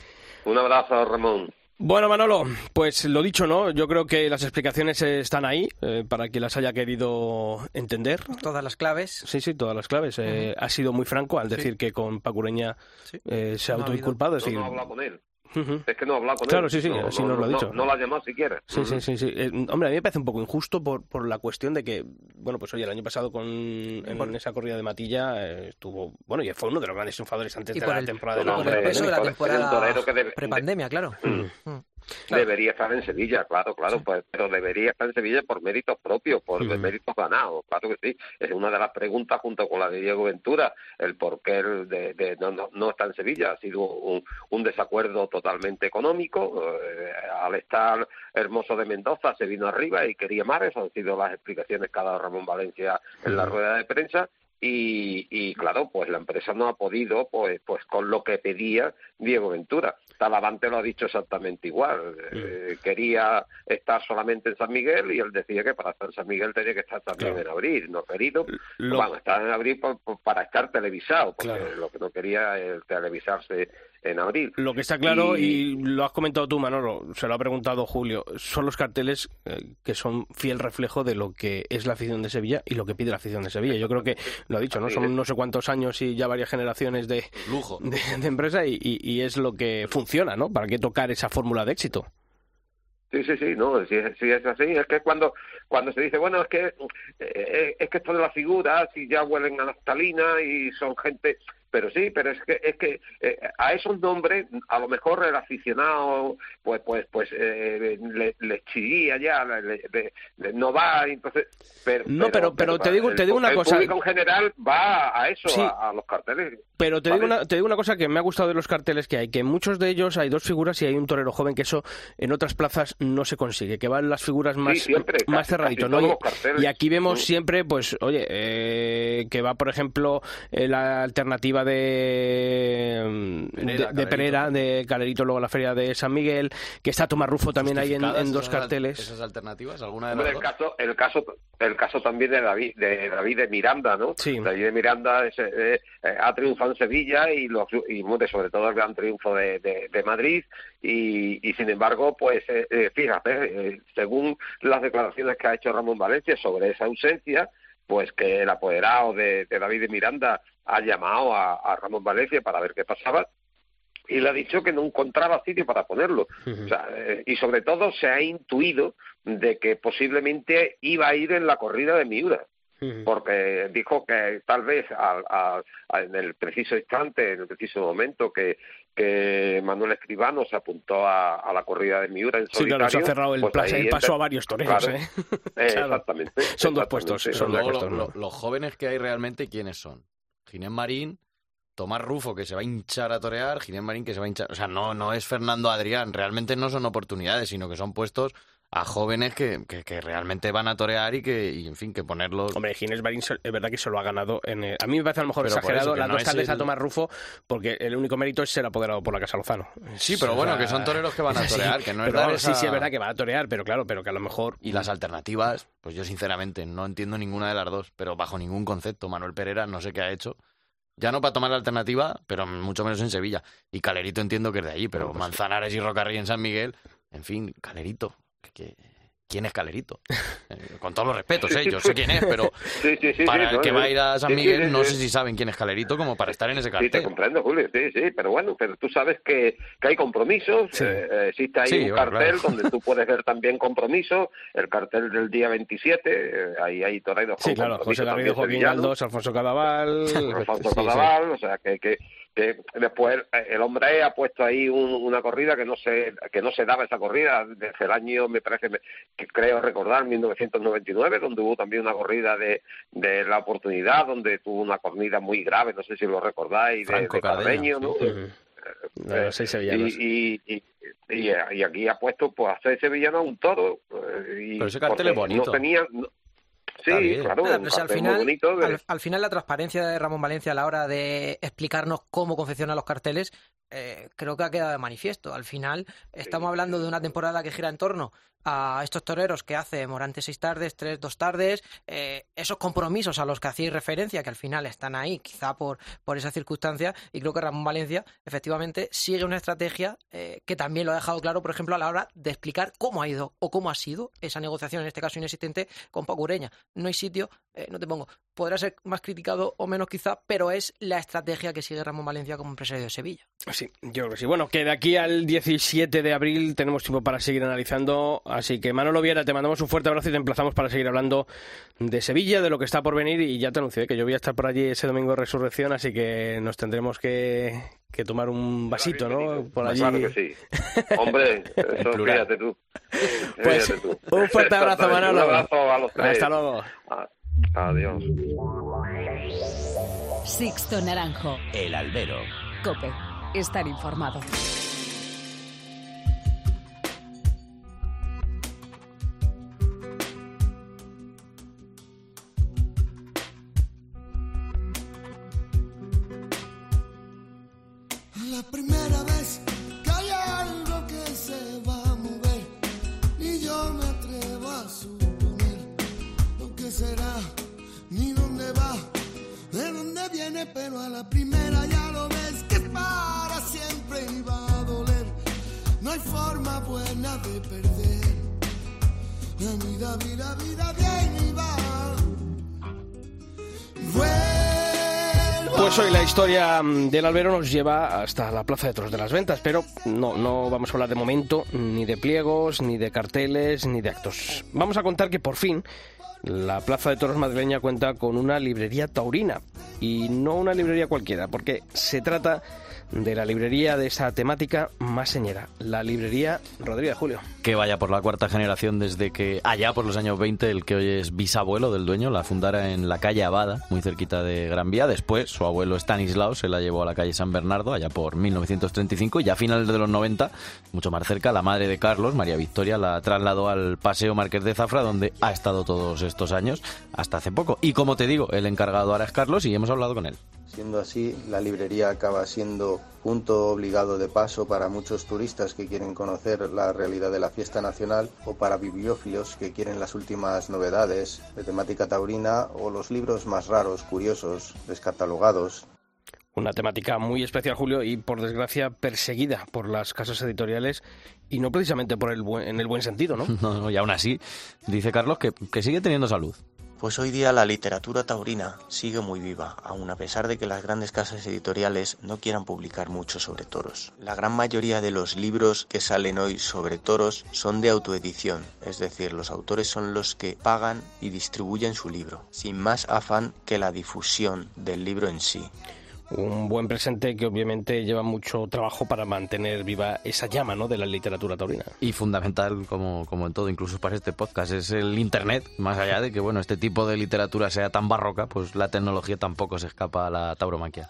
Un abrazo, Ramón. Bueno, Manolo, pues lo dicho, ¿no? Yo creo que las explicaciones están ahí eh, para quien las haya querido entender. Todas las claves. Sí, sí, todas las claves. Eh, Ha sido muy franco al decir que con Pacureña Sí. eh, se ha No ha autoinculpado. es No, decir, no ha hablado con él. Es que no hablado con Claro, él. sí, sí, no, así no, nos lo ha dicho. No, la ha llamado siquiera. Sí, sí, sí, sí. Eh, hombre, a mí me parece un poco injusto por, por la cuestión de que, bueno, pues oye, el año pasado con en esa corrida de Matilla eh, estuvo, bueno, y fue uno de los grandes triunfadores antes de la el, temporada de la hombre, el peso de la temporada torero que debe- prepandemia, claro. Debería estar en Sevilla, claro, claro, pues, pero debería estar en Sevilla por méritos propios, por méritos ganados, claro que sí. Es una de las preguntas junto con la de Diego Ventura, el por qué de, de- no, no, no está en Sevilla. Ha sido un, un desacuerdo totalmente económico. eh, al estar Hermoso de Mendoza se vino arriba y quería más. Esas han sido las explicaciones que ha dado Ramón Valencia en la rueda de prensa. Y, y claro, pues la empresa no ha podido, pues, pues con lo que pedía Diego Ventura. Talavante lo ha dicho exactamente igual. Eh, quería estar solamente en San Miguel y él decía que para estar en San Miguel tenía que estar también Claro. en abril. No querido, Lo- bueno, estar en abril por- por- para estar televisado, porque Claro. lo que no quería es televisarse en abril. Lo que está claro, y, lo has comentado tú, Manolo, se lo ha preguntado Julio, son los carteles eh, que son fiel reflejo de lo que es la afición de Sevilla y lo que pide la afición de Sevilla. Yo creo que lo ha dicho, ¿no? Son no sé cuántos años y ya varias generaciones de, Lujo. de, de empresa y, y- y es lo que funciona, ¿no? ¿Para qué tocar esa fórmula de éxito? Sí, sí, sí, no, sí, sí es así. Es que cuando cuando se dice, bueno, es que eh, es que esto de las figuras y ya huelen a naftalina y son gente, pero sí, pero es que es que eh, a esos nombres a lo mejor el aficionado pues pues pues eh, le, le ya, le- no va, entonces, pero No, pero- pero te digo- el- te digo una el cosa. público en general va a eso, Sí. a, a los carteles. Pero te, Vale. digo una, te digo una cosa que me ha gustado de los carteles que hay, que en muchos de ellos hay dos figuras y hay un torero joven, que eso en otras plazas no se consigue, que van las figuras más, siempre, más cerraditos, ¿no? y aquí vemos Mm. siempre, pues, oye, eh, que va, por ejemplo, eh, la alternativa de, Pereira, de, de de Calerito, luego la feria de San Miguel, que está Tomás Rufo también ahí en, ¿Justificadas en dos esas al- carteles. ¿Esas alternativas? ¿Alguna de las el dos? caso, el caso, el caso también de David, de David de Miranda, ¿no? Sí. David de Miranda es, eh, eh, ha triunfado en Sevilla y, los, y sobre todo el gran triunfo de, de, de Madrid y, y sin embargo, pues eh, eh, fíjate, eh, según las declaraciones que ha hecho Ramón Valencia sobre esa ausencia, pues que el apoderado de, de David de Miranda ha llamado a, a Ramón Valencia para ver qué pasaba y le ha dicho que no encontraba sitio para ponerlo. O sea, eh, y sobre todo se ha intuido de que posiblemente iba a ir en la corrida de Miura, porque dijo que tal vez al- al- a- en el preciso instante, en el preciso momento que, que Manuel Escribano se apuntó a, a la corrida de Miura en Sí, solitario, claro, se ha cerrado el, pues plaza- el paso a varios toreros, Claro. ¿eh? Eh, Claro. Exactamente. Son dos puestos, son dos puestos, lo- ¿no? lo- los jóvenes que hay realmente, ¿quiénes son? Ginés Marín, Tomás Rufo, que se va a hinchar a torear, Ginés Marín, que se va a hinchar... O sea, no, no es Fernando Adrián, realmente no son oportunidades, sino que son puestos a jóvenes que, que, que realmente van a torear y que, y, en fin, que ponerlos... Hombre, Ginés Marín es verdad que se lo ha ganado. En, eh, a mí me parece a lo mejor Pero exagerado las no dos es tardes a el- Tomás Rufo, porque el único mérito es ser apoderado por la Casa Lozano. Sí, pero O bueno, que son toreros que van a sí, torear, que no es pero esa- Sí, sí, es verdad que va a torear, pero claro, pero que a lo mejor... Y las alternativas, pues yo sinceramente no entiendo ninguna de las dos, pero bajo ningún concepto. Manuel Pereira no sé qué ha hecho. Ya no para tomar la alternativa, pero mucho menos en Sevilla. Y Calerito entiendo que es de allí, pero Manzanares y Rocarrí en San Miguel, en fin, Calerito. Que- ¿Quién es Calerito? Eh, con todos los respetos, ¿eh? Yo sé quién es, pero Sí, sí, sí, para sí, el no, que sí. va a ir a San Sí, sí, Miguel, sí, no sí. sé si saben quién es Calerito como para estar en ese Sí, te cartel. comprendo, Julio, sí, sí, pero bueno, pero tú sabes que, que hay compromisos, Sí. eh, eh, existe ahí Sí, un bueno, cartel claro. donde tú puedes ver también compromisos, el cartel del día 27, eh, ahí hay toreros Sí, con claro, compromiso José Garrido, Joaquín Galdós, Alfonso Cadaval... Alfonso sí, sí. Cadaval, o sea, que, que, que después eh, el hombre ha puesto ahí un- una corrida que no se que no se daba esa corrida desde el año, me parece, me- que creo recordar, 1999, donde hubo también una corrida de, de la oportunidad, donde tuvo una corrida muy grave, no sé si lo recordáis, de, Franco de Carreño, ¿no? sí. Ujú. De los seis sevillanos. Y, y, y, y, y aquí ha puesto pues a seis sevillanos a un toro. eh, y Pero ese cartel es bonito. No tenía, no- sí, claro, Nada, pero al final, bonito. al, al final la transparencia de Ramón Valencia a la hora de explicarnos cómo confecciona los carteles, eh, creo que ha quedado de manifiesto. Al final estamos hablando de una temporada que gira en torno a estos toreros que hace Morante seis tardes, tres, dos tardes, eh, esos compromisos a los que hacéis referencia, que al final están ahí, quizá por, por esa circunstancia, y creo que Ramón Valencia efectivamente sigue una estrategia eh, que también lo ha dejado claro, por ejemplo, a la hora de explicar cómo ha ido o cómo ha sido esa negociación, en este caso inexistente, con Paco Ureña. No hay sitio, eh, no te pongo, podrá ser más criticado o menos quizá, pero es la estrategia que sigue Ramón Valencia como empresario de Sevilla. Sí, yo creo que sí. Bueno, que de aquí al 17 de abril tenemos tiempo para seguir analizando. Así que, Manolo Viera, te mandamos un fuerte abrazo y te emplazamos para seguir hablando de Sevilla, de lo que está por venir. Y ya te anuncié que yo voy a estar por allí ese domingo de resurrección, así que nos tendremos que, que tomar un vasito, ¿no? Por allí. Claro que sí. Hombre, eso fíjate tú. Pues, Fíjate tú. un fuerte abrazo. Manolo. Un abrazo a los tres. Hasta luego. Adiós. Sixto Naranjo. El albero. Cope. Estar informado. Historia mm, del albero nos lleva hasta la Plaza de Toros de las Ventas, pero no, no vamos a hablar de momento ni de pliegos, ni de carteles, ni de actos. Vamos a contar que por fin la Plaza de Toros madrileña cuenta con una librería taurina y no una librería cualquiera, porque se trata de la librería de esa temática más señera, la librería Rodríguez Julio. Que vaya por la cuarta generación desde que allá por los años 20 el que hoy es bisabuelo del dueño la fundara en la calle Abada, muy cerquita de Gran Vía. Después su abuelo Stanislao se la llevó a la calle San Bernardo allá por 1935 y a finales de los 90, mucho más cerca, la madre de Carlos, María Victoria, la trasladó al Paseo Marqués de Zafra donde ha estado todos estos años hasta hace poco. Y como te digo, el encargado ahora es Carlos y hemos hablado con él. Siendo así, la librería acaba siendo punto obligado de paso para muchos turistas que quieren conocer la realidad de la fiesta nacional o para bibliófilos que quieren las últimas novedades de temática taurina o los libros más raros, curiosos, descatalogados. Una temática muy especial, Julio, y por desgracia perseguida por las casas editoriales y no precisamente por el buen- en el buen sentido, ¿no? No, no, y aún así, dice Carlos que, que sigue teniendo salud. Pues hoy día la literatura taurina sigue muy viva, aun a pesar de que las grandes casas editoriales no quieran publicar mucho sobre toros. La gran mayoría de los libros que salen hoy sobre toros son de autoedición, es decir, los autores son los que pagan y distribuyen su libro, sin más afán que la difusión del libro en sí. Un buen presente que obviamente lleva mucho trabajo para mantener viva esa llama, ¿no? De la literatura taurina. Y fundamental, como, como en todo, incluso para este podcast, es el Internet. Más allá de que, bueno, este tipo de literatura sea tan barroca, pues la tecnología tampoco se escapa a la tauromaquia.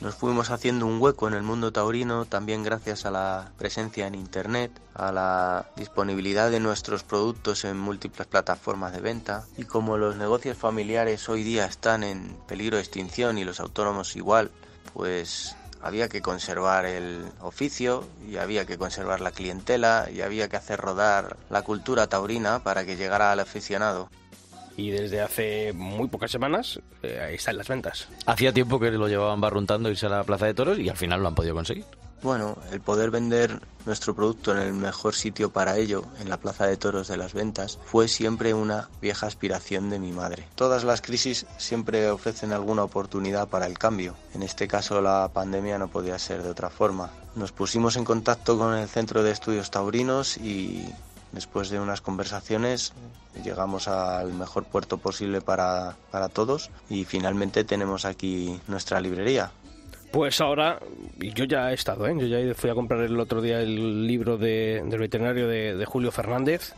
Nos fuimos haciendo un hueco en el mundo taurino también gracias a la presencia en Internet, a la disponibilidad de nuestros productos en múltiples plataformas de venta y como los negocios familiares hoy día están en peligro de extinción y los autónomos igual, pues había que conservar el oficio y había que conservar la clientela y había que hacer rodar la cultura taurina para que llegara al aficionado. Y desde hace muy pocas semanas eh, ahí están las ventas. Hacía tiempo que lo llevaban barruntando irse a la Plaza de Toros y al final lo han podido conseguir. Bueno, el poder vender nuestro producto en el mejor sitio para ello, en la Plaza de Toros de las Ventas, fue siempre una vieja aspiración de mi madre. Todas las crisis siempre ofrecen alguna oportunidad para el cambio. En este caso la pandemia no podía ser de otra forma. Nos pusimos en contacto con el Centro de Estudios Taurinos y después de unas conversaciones llegamos al mejor puerto posible para, para todos y finalmente tenemos aquí nuestra librería. Pues ahora, yo ya he estado, ¿eh? yo ya fui a comprar el otro día el libro de- del veterinario de, de Julio Fernández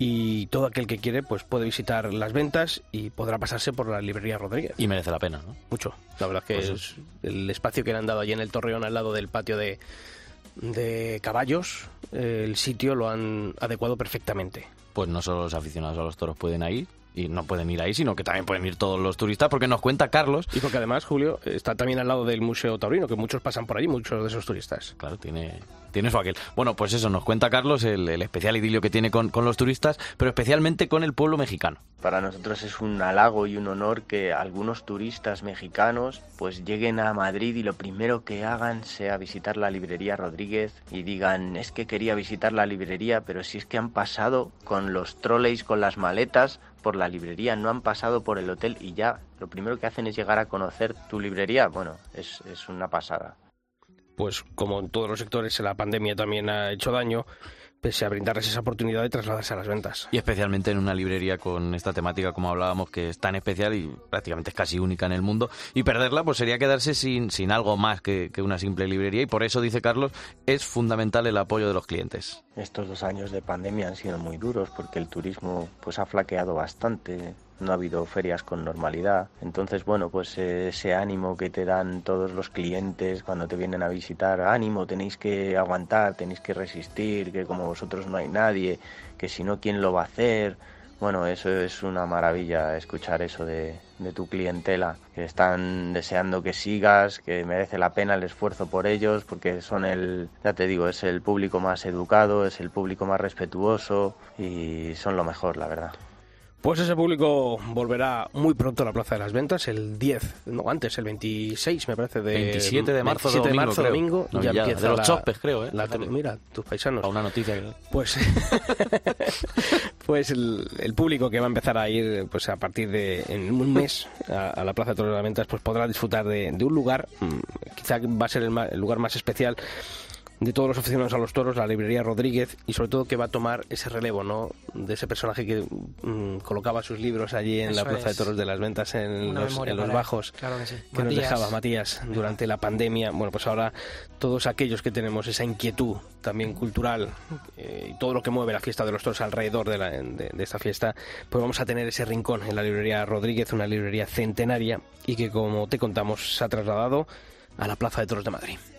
y todo aquel que quiere pues puede visitar las ventas y podrá pasarse por la librería Rodríguez. Y merece la pena, ¿no? Mucho. La verdad que Pues es el espacio que le han dado allí en el Torreón al lado del patio de, de caballos, el sitio lo han adecuado perfectamente. Pues no solo los aficionados a los toros pueden ir, y no pueden ir ahí, sino que también pueden ir todos los turistas, porque nos cuenta Carlos. Y porque además, Julio, está también al lado del Museo Taurino, que muchos pasan por allí, muchos de esos turistas. Claro, tiene, tiene su aquel. Bueno, pues eso, nos cuenta Carlos el, el especial idilio que tiene con, con los turistas, pero especialmente con el pueblo mexicano. Para nosotros es un halago y un honor que algunos turistas mexicanos pues lleguen a Madrid y lo primero que hagan sea visitar la librería Rodríguez y digan es que quería visitar la librería pero si es que han pasado con los troleys con las maletas por la librería, no han pasado por el hotel y ya lo primero que hacen es llegar a conocer tu librería. Bueno, es, es una pasada. Pues como en todos los sectores, la pandemia también ha hecho daño, pese a brindarles esa oportunidad de trasladarse a las ventas. Y especialmente en una librería con esta temática, como hablábamos, que es tan especial y prácticamente es casi única en el mundo. Y perderla, pues sería quedarse sin, sin algo más que, que una simple librería. Y por eso, dice Carlos, es fundamental el apoyo de los clientes. Estos dos años de pandemia han sido muy duros porque el turismo pues ha flaqueado bastante, no ha habido ferias con normalidad. Entonces, bueno, pues eh, ese ánimo que te dan todos los clientes cuando te vienen a visitar, ánimo, tenéis que aguantar, tenéis que resistir, que como vosotros no hay nadie, que si no, ¿quién lo va a hacer? Bueno, eso es una maravilla, escuchar eso de, de tu clientela, que están deseando que sigas, que merece la pena el esfuerzo por ellos, porque son el, ya te digo, es el público más educado, es el público más respetuoso y son lo mejor, la verdad. Pues ese público volverá muy pronto a la Plaza de las Ventas, el 10, no antes, el 26 me parece. De, 27 de marzo, 27 de domingo, marzo, creo. domingo, ya Novillada, empieza de los la- chopes, creo, ¿eh? la- mira, tus paisanos. A una noticia que... Pues, pues el, el público que va a empezar a ir pues a partir de en un mes a, a la Plaza de Toros de las Ventas pues podrá disfrutar de, de un lugar, mm, quizá va a ser el, el lugar más especial de todos los aficionados a los toros, la librería Rodríguez, y sobre todo que va a tomar ese relevo, ¿no? De ese personaje que mm, colocaba sus libros allí en la Plaza de Toros de las Ventas, en Una los, en los bajos, Claro que sí. que nos dejaba Matías durante la pandemia. Bueno, pues ahora todos aquellos que tenemos esa inquietud también cultural eh, y todo lo que mueve la fiesta de los toros alrededor de, la- de- de esta fiesta, pues vamos a tener ese rincón en la librería Rodríguez, una librería centenaria y que, como te contamos, se ha trasladado a la Plaza de Toros de Madrid.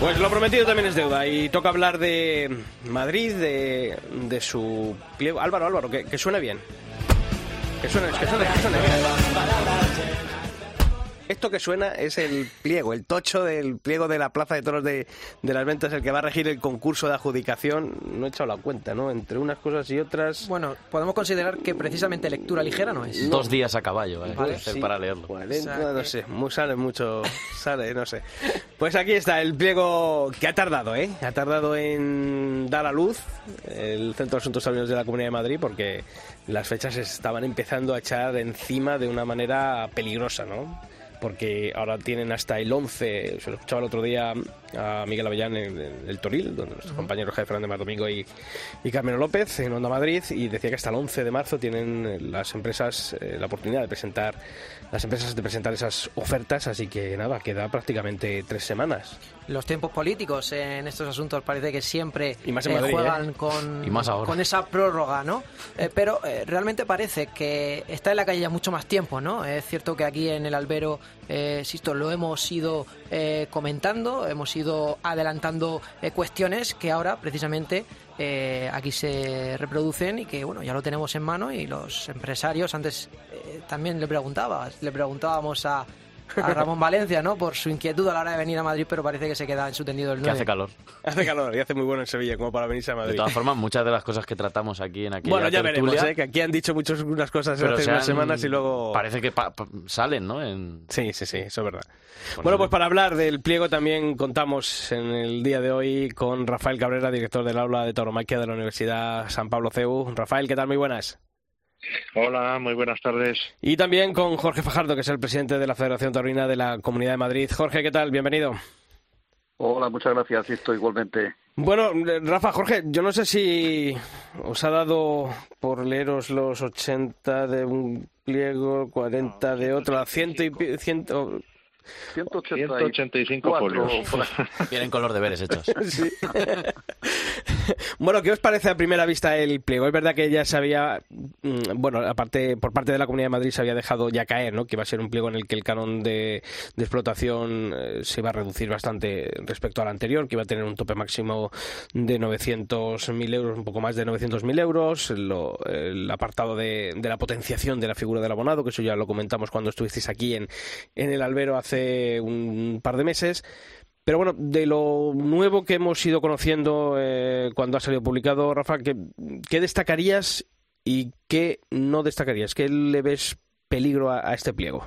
Pues lo prometido también es deuda y toca hablar de Madrid, de, de su pliego. Álvaro, Álvaro, que, que suene bien. Que suene, que suene, que suene bien. Esto que suena es el pliego, el tocho del pliego de la Plaza de Toros de, de las Ventas, el que va a regir el concurso de adjudicación. No he echado la cuenta, ¿no? Entre unas cosas y otras. Bueno, podemos considerar que precisamente lectura ligera no es. Dos días a caballo, ¿eh? Vale, sí. para leerlo. Cuarenta, O sea no que- sé, sale mucho, sale, no sé. Pues aquí está el pliego que ha tardado, ¿eh? Ha tardado en dar a luz el Centro de Asuntos Extraordinarios de la Comunidad de Madrid porque las fechas se estaban empezando a echar encima de una manera peligrosa, ¿no? Porque ahora tienen hasta el 11, se lo escuchaba el otro día a Miguel Avellán en el, el Toril, donde nuestros compañeros Jaime Fernández Mar Domingo y, y Carmelo López en Onda Madrid, y decía que hasta el 11 de marzo tienen eh, las empresas eh, la oportunidad de presentar las empresas de presentar esas ofertas, así que nada, queda prácticamente tres semanas. Los tiempos políticos en estos asuntos parece que siempre Y más en eh, Madrid, juegan ¿eh? con, Y más ahora. con esa prórroga, ¿no? Eh, pero eh, realmente parece que está en la calle ya mucho más tiempo, ¿no? Es cierto que aquí en el albero, eh, insisto, lo hemos ido eh, comentando, hemos ido adelantando eh, cuestiones que ahora precisamente eh, aquí se reproducen y que bueno ya lo tenemos en mano y los empresarios antes eh, también le preguntaba le preguntábamos a, a Ramón Valencia no por su inquietud a la hora de venir a Madrid pero parece que se queda en su tendido el Que 9 hace calor. Hace calor y hace muy bueno en Sevilla como para venirse a De Madrid. todas formas, muchas de las cosas que tratamos aquí en aquella Bueno, ya tertulia, veremos, ¿eh? que aquí han dicho muchas unas cosas pero hace unas semanas y luego... Parece que pa- pa- salen, ¿no? En... Sí, sí, sí, eso es verdad. Bueno, sí. pues para hablar del pliego también contamos en el día de hoy con Rafael Cabrera, director del aula de tauromaquia de la Universidad San Pablo CEU. Rafael, ¿qué tal? Muy buenas. Hola, muy buenas tardes. Y también con Jorge Fajardo, que es el presidente de la Federación Taurina de la Comunidad de Madrid. Jorge, ¿qué tal? Bienvenido. Hola, muchas gracias, Sisto, igualmente. Bueno, Rafa, Jorge, yo no sé si os ha dado por leeros los 80 de un pliego, 40 de otro, a ciento y pi- ciento... 185 folios. Vienen con los deberes hechos. Sí. bueno, ¿qué os parece a primera vista el pliego? Es verdad que ya se había, mm, bueno, aparte por parte de la Comunidad de Madrid se había dejado ya caer, ¿no? Que iba a ser un pliego en el que el canon de, explotación eh, se iba a reducir bastante respecto al anterior, que iba a tener un tope máximo de 900.000 euros, un poco más de 900.000 euros, lo- el apartado de, de la potenciación de la figura del abonado, que eso ya lo comentamos cuando estuvisteis aquí en, en el albero hace un par de meses. Pero bueno, de lo nuevo que hemos ido conociendo eh, cuando ha salido publicado, Rafa, ¿qué, destacarías y qué no destacarías? ¿Qué le ves peligro a, este pliego?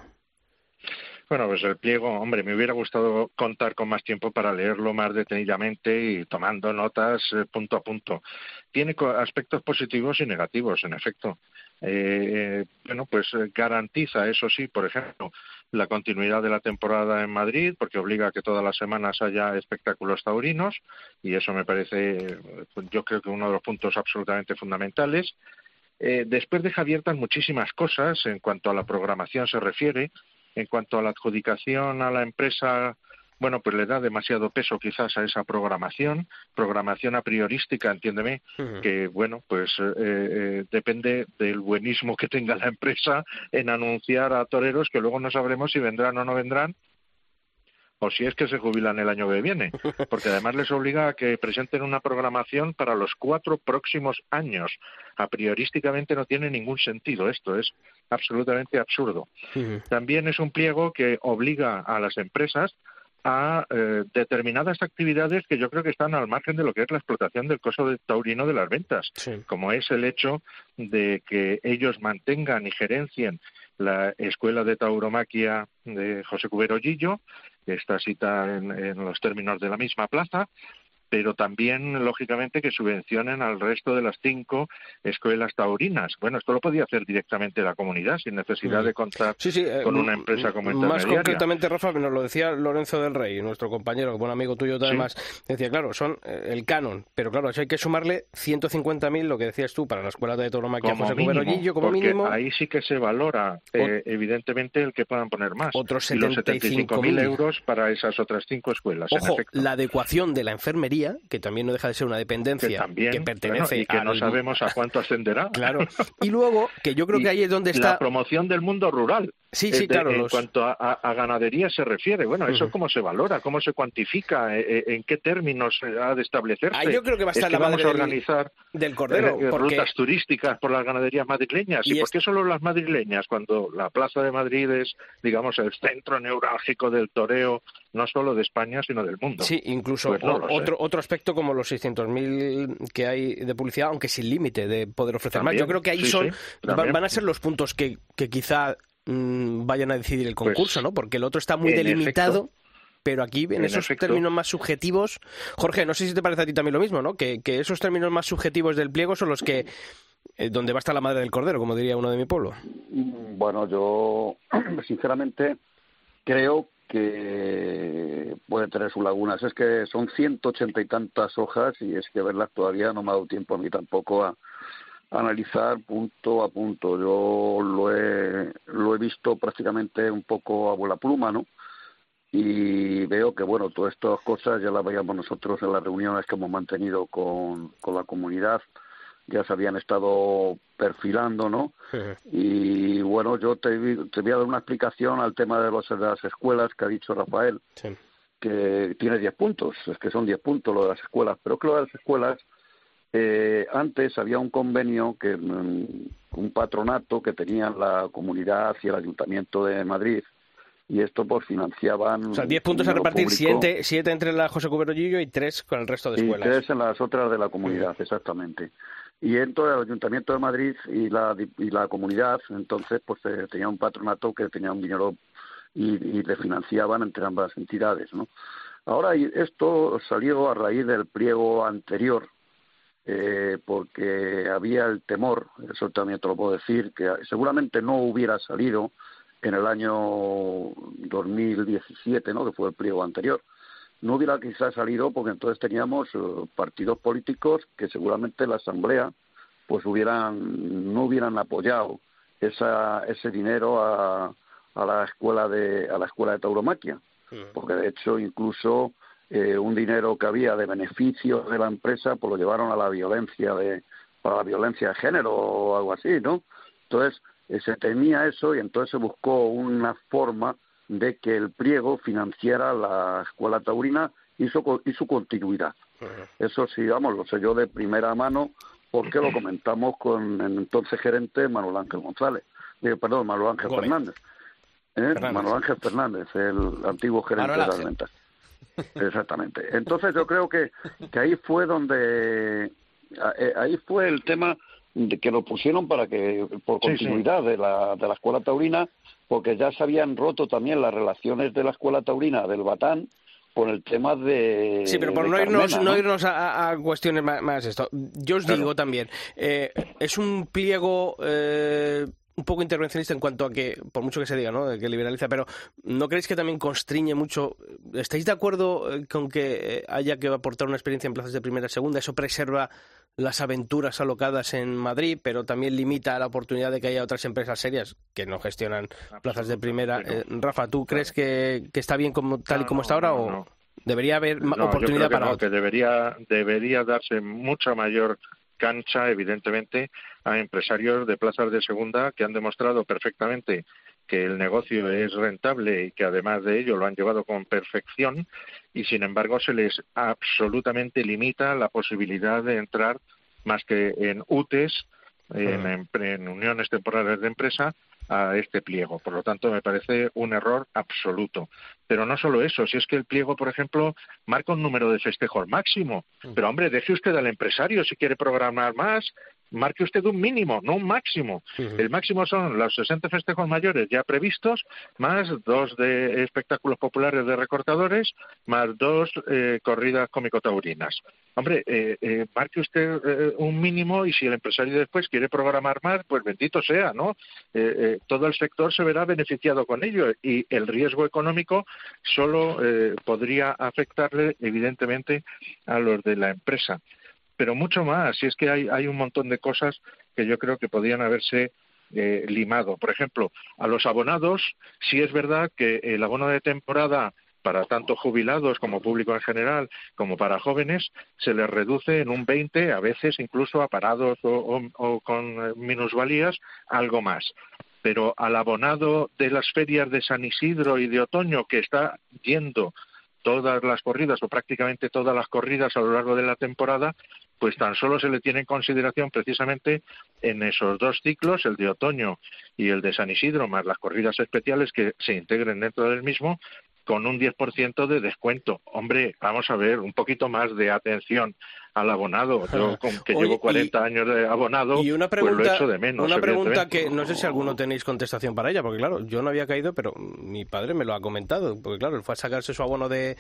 Bueno, pues el pliego, hombre, me hubiera gustado contar con más tiempo para leerlo más detenidamente y tomando notas eh, punto a punto. Tiene aspectos positivos y negativos, en efecto. Eh, bueno, pues eh, garantiza, eso sí, por ejemplo, la continuidad de la temporada en Madrid, porque obliga a que todas las semanas haya espectáculos taurinos, y eso me parece, eh, yo creo que uno de los puntos absolutamente fundamentales. Eh, después deja abiertas muchísimas cosas en cuanto a la programación se refiere, en cuanto a la adjudicación a la empresa bueno, pues le da demasiado peso quizás a esa programación, programación a priorística, entiéndeme, que bueno, pues eh, eh, depende del buenismo que tenga la empresa en anunciar a toreros que luego no sabremos si vendrán o no vendrán o si es que se jubilan el año que viene, porque además les obliga a que presenten una programación para los cuatro próximos años. A priorísticamente no tiene ningún sentido esto, es absolutamente absurdo. También es un pliego que obliga a las empresas a eh, determinadas actividades que yo creo que están al margen de lo que es la explotación del coso de taurino de las ventas, como es el hecho de que ellos mantengan y gerencien la Escuela de Tauromaquia de José Cubero Gillo, que está cita en, los términos de la misma plaza, pero también, lógicamente, que subvencionen al resto de las cinco escuelas taurinas. Bueno, esto lo podía hacer directamente la comunidad, sin necesidad de contar eh, con una empresa como Más concretamente, Rafa, nos lo decía Lorenzo del Rey, nuestro compañero, buen amigo tuyo además, decía, claro, son eh, el canon, pero claro, hay que sumarle 150.000, lo que decías tú, para la escuela de tauromaquia José mínimo, como mínimo. ahí sí que se valora, eh, evidentemente, el que puedan poner más. Otros 75.000 euros para esas otras cinco escuelas. Ojo, la adecuación de la enfermería que también no deja de ser una dependencia que, pertenece y que no sabemos a cuánto ascenderá. Claro. Y luego, que yo creo que ahí es donde está... La promoción del mundo rural. Sí, sí, claro. En cuanto a, ganadería se refiere, bueno, ¿eso cómo se valora? ¿Cómo se cuantifica? Eh, eh, ¿En qué términos ha de establecerse? Ah, yo creo que va a estar la vamos a organizar del, cordero. Eh, rutas turísticas por las ganaderías madrileñas. ¿Y, por qué solo las madrileñas? Cuando la Plaza de Madrid es, digamos, el centro neurálgico del toreo, no solo de España, sino del mundo. Sí, incluso pues otro, otro aspecto como los 600.000 que hay de publicidad, aunque sin límite de poder ofrecer más. Yo creo que ahí son van a ser los puntos que, que quizá Mm, vayan a decidir el pues, concurso, ¿no? Porque el otro está muy delimitado. pero aquí, en, esos términos más subjetivos, Jorge, no sé si te parece a ti también lo mismo, ¿no? Que, esos términos más subjetivos del pliego son los que eh, donde va a estar la madre del cordero, como diría uno de mi pueblo. Bueno, yo sinceramente creo que puede tener sus lagunas. Es que son ciento ochenta y tantas hojas y es que verlas todavía no me ha dado tiempo a mí tampoco a, analizar punto a punto. Yo lo he, lo he visto prácticamente un poco a bola pluma, ¿no? Y veo que, bueno, todas estas cosas ya las veíamos nosotros en las reuniones que hemos mantenido con, con la comunidad, ya se habían estado perfilando, ¿no? Y bueno, yo te, te, voy a dar una explicación al tema de, los, de las escuelas que ha dicho Rafael, que tiene 10 puntos, es que son 10 puntos lo de las escuelas, pero que lo de las escuelas eh, antes había un convenio que mm, un patronato que tenía la comunidad y el ayuntamiento de Madrid y esto pues financiaban o sea 10 puntos a repartir 7 siete, entre la José Cuberolillo y 3 con el resto de escuelas. y 3 en las otras de la comunidad exactamente y entonces el ayuntamiento de Madrid y la y la comunidad entonces pues eh, tenía un patronato que tenía un dinero y, le financiaban entre ambas entidades no ahora esto salió a raíz del pliego anterior eh, porque había el temor, eso también te lo puedo decir, que seguramente no hubiera salido en el año 2017, ¿no? que fue el pliego anterior. No hubiera quizás salido porque entonces teníamos eh, partidos políticos que seguramente la Asamblea pues hubieran no hubieran apoyado esa, ese dinero a, a la escuela de a la escuela de tauromaquia, porque de hecho incluso eh, un dinero que había de beneficio de la empresa, pues lo llevaron a la violencia de, para la violencia de género o algo así, ¿no? Entonces, eh, se temía eso y entonces se buscó una forma de que el pliego financiara la escuela taurina y su, y su continuidad. Eso sí, vamos, lo sé yo de primera mano porque lo comentamos con el entonces gerente Manuel Ángel González, eh, perdón, Manuel Ángel Fernández. ¿eh? Manuel Ángel Fernández, el antiguo gerente de las ventas. Exactamente. Entonces yo creo que, que ahí fue donde eh, ahí fue el tema que lo pusieron para que por continuidad de la de la escuela taurina porque ya se habían roto también las relaciones de la escuela taurina del Batán con el tema de sí pero por no irnos no, irnos a, cuestiones más, esto yo os digo también eh, es un pliego eh, un poco intervencionista en cuanto a que, por mucho que se diga, ¿no? que liberaliza, pero ¿no creéis que también constriñe mucho? ¿Estáis de acuerdo eh, con que eh, haya que aportar una experiencia en plazas de primera y segunda? ¿Eso preserva las aventuras alocadas en Madrid, pero también limita la oportunidad de que haya otras empresas serias que no gestionan plazas de primera. Eh, Rafa, ¿tú crees que, que está bien como tal y como está ahora o debería haber yo oportunidad creo que para no, otros? que debería, debería darse mucha mayor cancha, evidentemente, a empresarios de plazas de segunda que han demostrado perfectamente que el negocio es rentable y que además de ello lo han llevado con perfección y sin embargo se les absolutamente limita la posibilidad de entrar más que en UTES, en, en uniones temporales de empresa, a este pliego. Por lo tanto, me parece un error absoluto. Pero no solo eso, si es que el pliego, por ejemplo, marca un número de festejos máximo. Pero, hombre, deje usted al empresario si quiere programar más, marque usted un mínimo, no un máximo. El máximo son los 60 festejos mayores ya previstos, más dos de espectáculos populares de recortadores, más dos eh, corridas cómico-taurinas. Hombre, eh, eh, marque usted eh, un mínimo y si el empresario después quiere programar más, pues bendito sea, ¿no? Eh, todo el sector se verá beneficiado con ello y el riesgo económico solo eh, podría afectarle, evidentemente, a los de la empresa pero mucho más. Si es que hay, hay un montón de cosas que yo creo que podían haberse eh, limado. Por ejemplo, a los abonados, sí es verdad que el abono de temporada para tanto jubilados como público en general, como para jóvenes, se les reduce en un 20, a veces incluso a parados o, o- o con eh, minusvalías, algo más. Pero al abonado de las ferias de San Isidro y de otoño, que está yendo todas las corridas o prácticamente todas las corridas a lo largo de la temporada, pues tan solo se le tiene en consideración precisamente en esos dos ciclos, el de otoño y el de San Isidro, más las corridas especiales que se integren dentro del mismo, con un 10% de descuento. Hombre, vamos a ver, un poquito más de atención al abonado. Yo, que Oye, llevo 40 años de abonado, Y una pues lo pregunta, echo de menos. una pregunta que no sé si alguno tenéis contestación para ella, porque claro, yo no había caído, pero mi padre me lo ha comentado, porque claro, él fue a sacarse su abono de,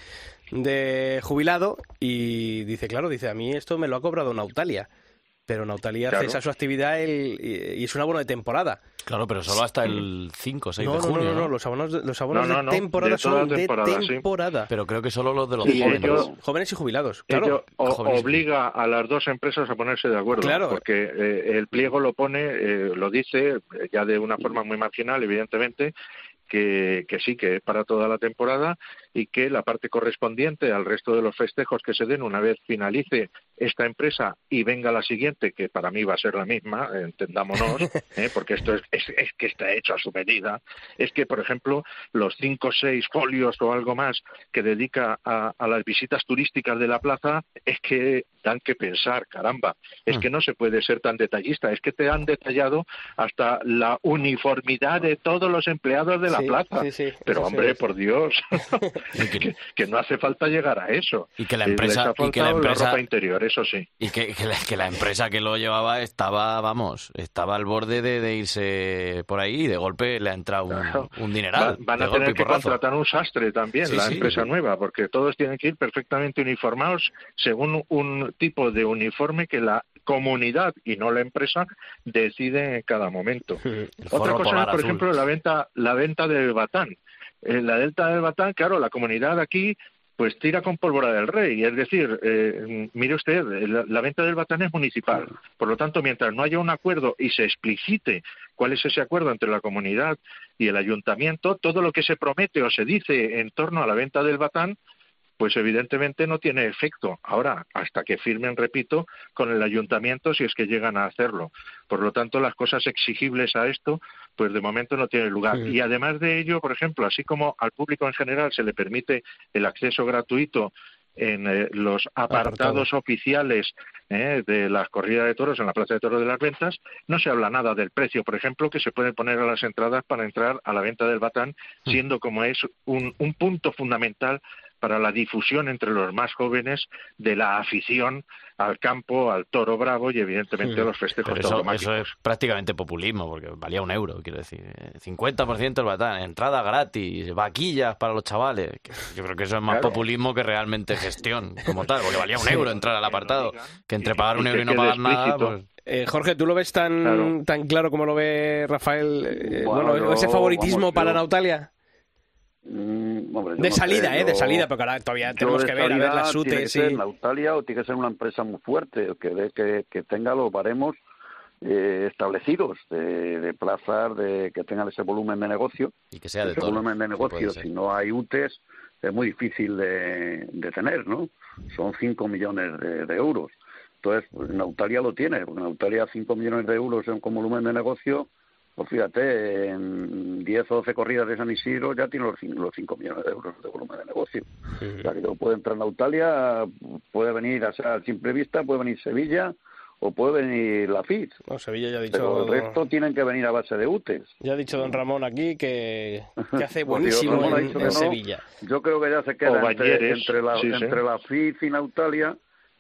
de jubilado y dice, claro, dice, a mí esto me lo ha cobrado Nautalia, pero Nautalia Claro. cesa su actividad el- y, y es un abono de temporada. Claro, pero solo hasta el 5 o 6 No, de no, no, junio. no, no, los abonos, de- los abonos No, no, de no, temporada de son temporada, de sí. temporada. Pero creo que solo los de los Y jóvenes. Jóvenes y jubilados, claro. o- Jóvenes. obliga a las dos empresas a ponerse de acuerdo, Claro. porque eh, el pliego lo pone, eh, lo dice eh, ya de una forma muy marginal, evidentemente, que, que sí, que es para toda la temporada y que la parte correspondiente al resto de los festejos que se den una vez finalice esta empresa y venga la siguiente, que para mí va a ser la misma, entendámonos, ¿eh? porque esto es, es, es que está hecho a su medida, es que, por ejemplo, los cinco o seis folios o algo más que dedica a, a las visitas turísticas de la plaza, es que dan que pensar, caramba, es que no se puede ser tan detallista, es que te han detallado hasta la uniformidad de todos los empleados de la Sí, plaza. sí, sí, Pero hombre, por Dios, que, que no hace falta llegar a eso. Y que la Eh, empresa- y que la empresa- ropa interior, eso sí. Y que, que la, que la empresa que lo llevaba estaba, vamos, estaba al borde de, de irse por ahí y de golpe le ha entrado un, un dineral. Va- van a tener que contratar un sastre también, Sí, la sí. empresa nueva, porque todos tienen que ir perfectamente uniformados según un tipo de uniforme que la comunidad y no la empresa decide en cada momento. Otra cosa es, por azul. ejemplo, la venta, la venta del batán. En la delta del batán, claro, la comunidad aquí pues tira con pólvora del rey. Es decir, eh, mire usted, la, la venta del batán es municipal. Por lo tanto, mientras no haya un acuerdo y se explicite cuál es ese acuerdo entre la comunidad y el ayuntamiento, todo lo que se promete o se dice en torno a la venta del batán, pues evidentemente no tiene efecto. Ahora, hasta que firmen, repito, con el ayuntamiento si es que llegan a hacerlo. Por lo tanto, las cosas exigibles a esto, pues de momento no tienen lugar. Sí. Y además de ello, por ejemplo, así como al público en general se le permite el acceso gratuito en eh, los apartados oficiales eh, de las corridas de toros en la Plaza de Toros de las Ventas, no se habla nada del precio, por ejemplo, que se puede poner a las entradas para entrar a la venta del batán, siendo como es un, un punto fundamental para la difusión entre los más jóvenes de la afición al campo, al toro bravo y evidentemente a los festejos Pero eso, tauromáquicos. eso es prácticamente populismo, porque valía un euro, quiero decir. Eh, 50% el batán, entrada gratis, vaquillas para los chavales. que Yo creo que eso es más Claro. populismo que realmente gestión como tal, porque valía un Sí. euro entrar al apartado. Que entre pagar un euro y no pagar nada, pues... Eh, Jorge, ¿tú lo ves tan Claro. tan claro como lo ve Rafael? eh, Bueno, ese favoritismo vamos, para yo- Nautalia. Mm, hombre, De no salida, sé, ¿eh? De salida, porque ahora todavía tenemos que ver, a ver las tiene que ser. Nautalia o tiene que ser una empresa muy fuerte, que, de- que, que tenga los baremos eh, establecidos de, de plazas, de que tengan ese volumen de negocio. Y que sea de ese toros, volumen de negocio, si no hay UTES, es muy difícil de, de tener, ¿no? Son 5 millones de, de euros. Entonces, pues, Nautalia lo tiene, porque Nautalia 5 millones de euros en- con volumen de negocio, pues fíjate, en 10 o 12 corridas de San Isidro ya tiene los, cin- los 5 millones de euros de volumen de negocio. O sea, que puede entrar Nautalia, puede venir, o sea, a simple vista, puede venir Sevilla o puede venir la FIT. No, Sevilla ya ha Pero dicho... el resto tienen que venir a base de UTES. Ya ha dicho don Ramón aquí que, que hace Pues, buenísimo ha en, dicho en que no. Sevilla. Yo creo que ya se O queda entre, la, sí, sí. entre la FIT y Nautalia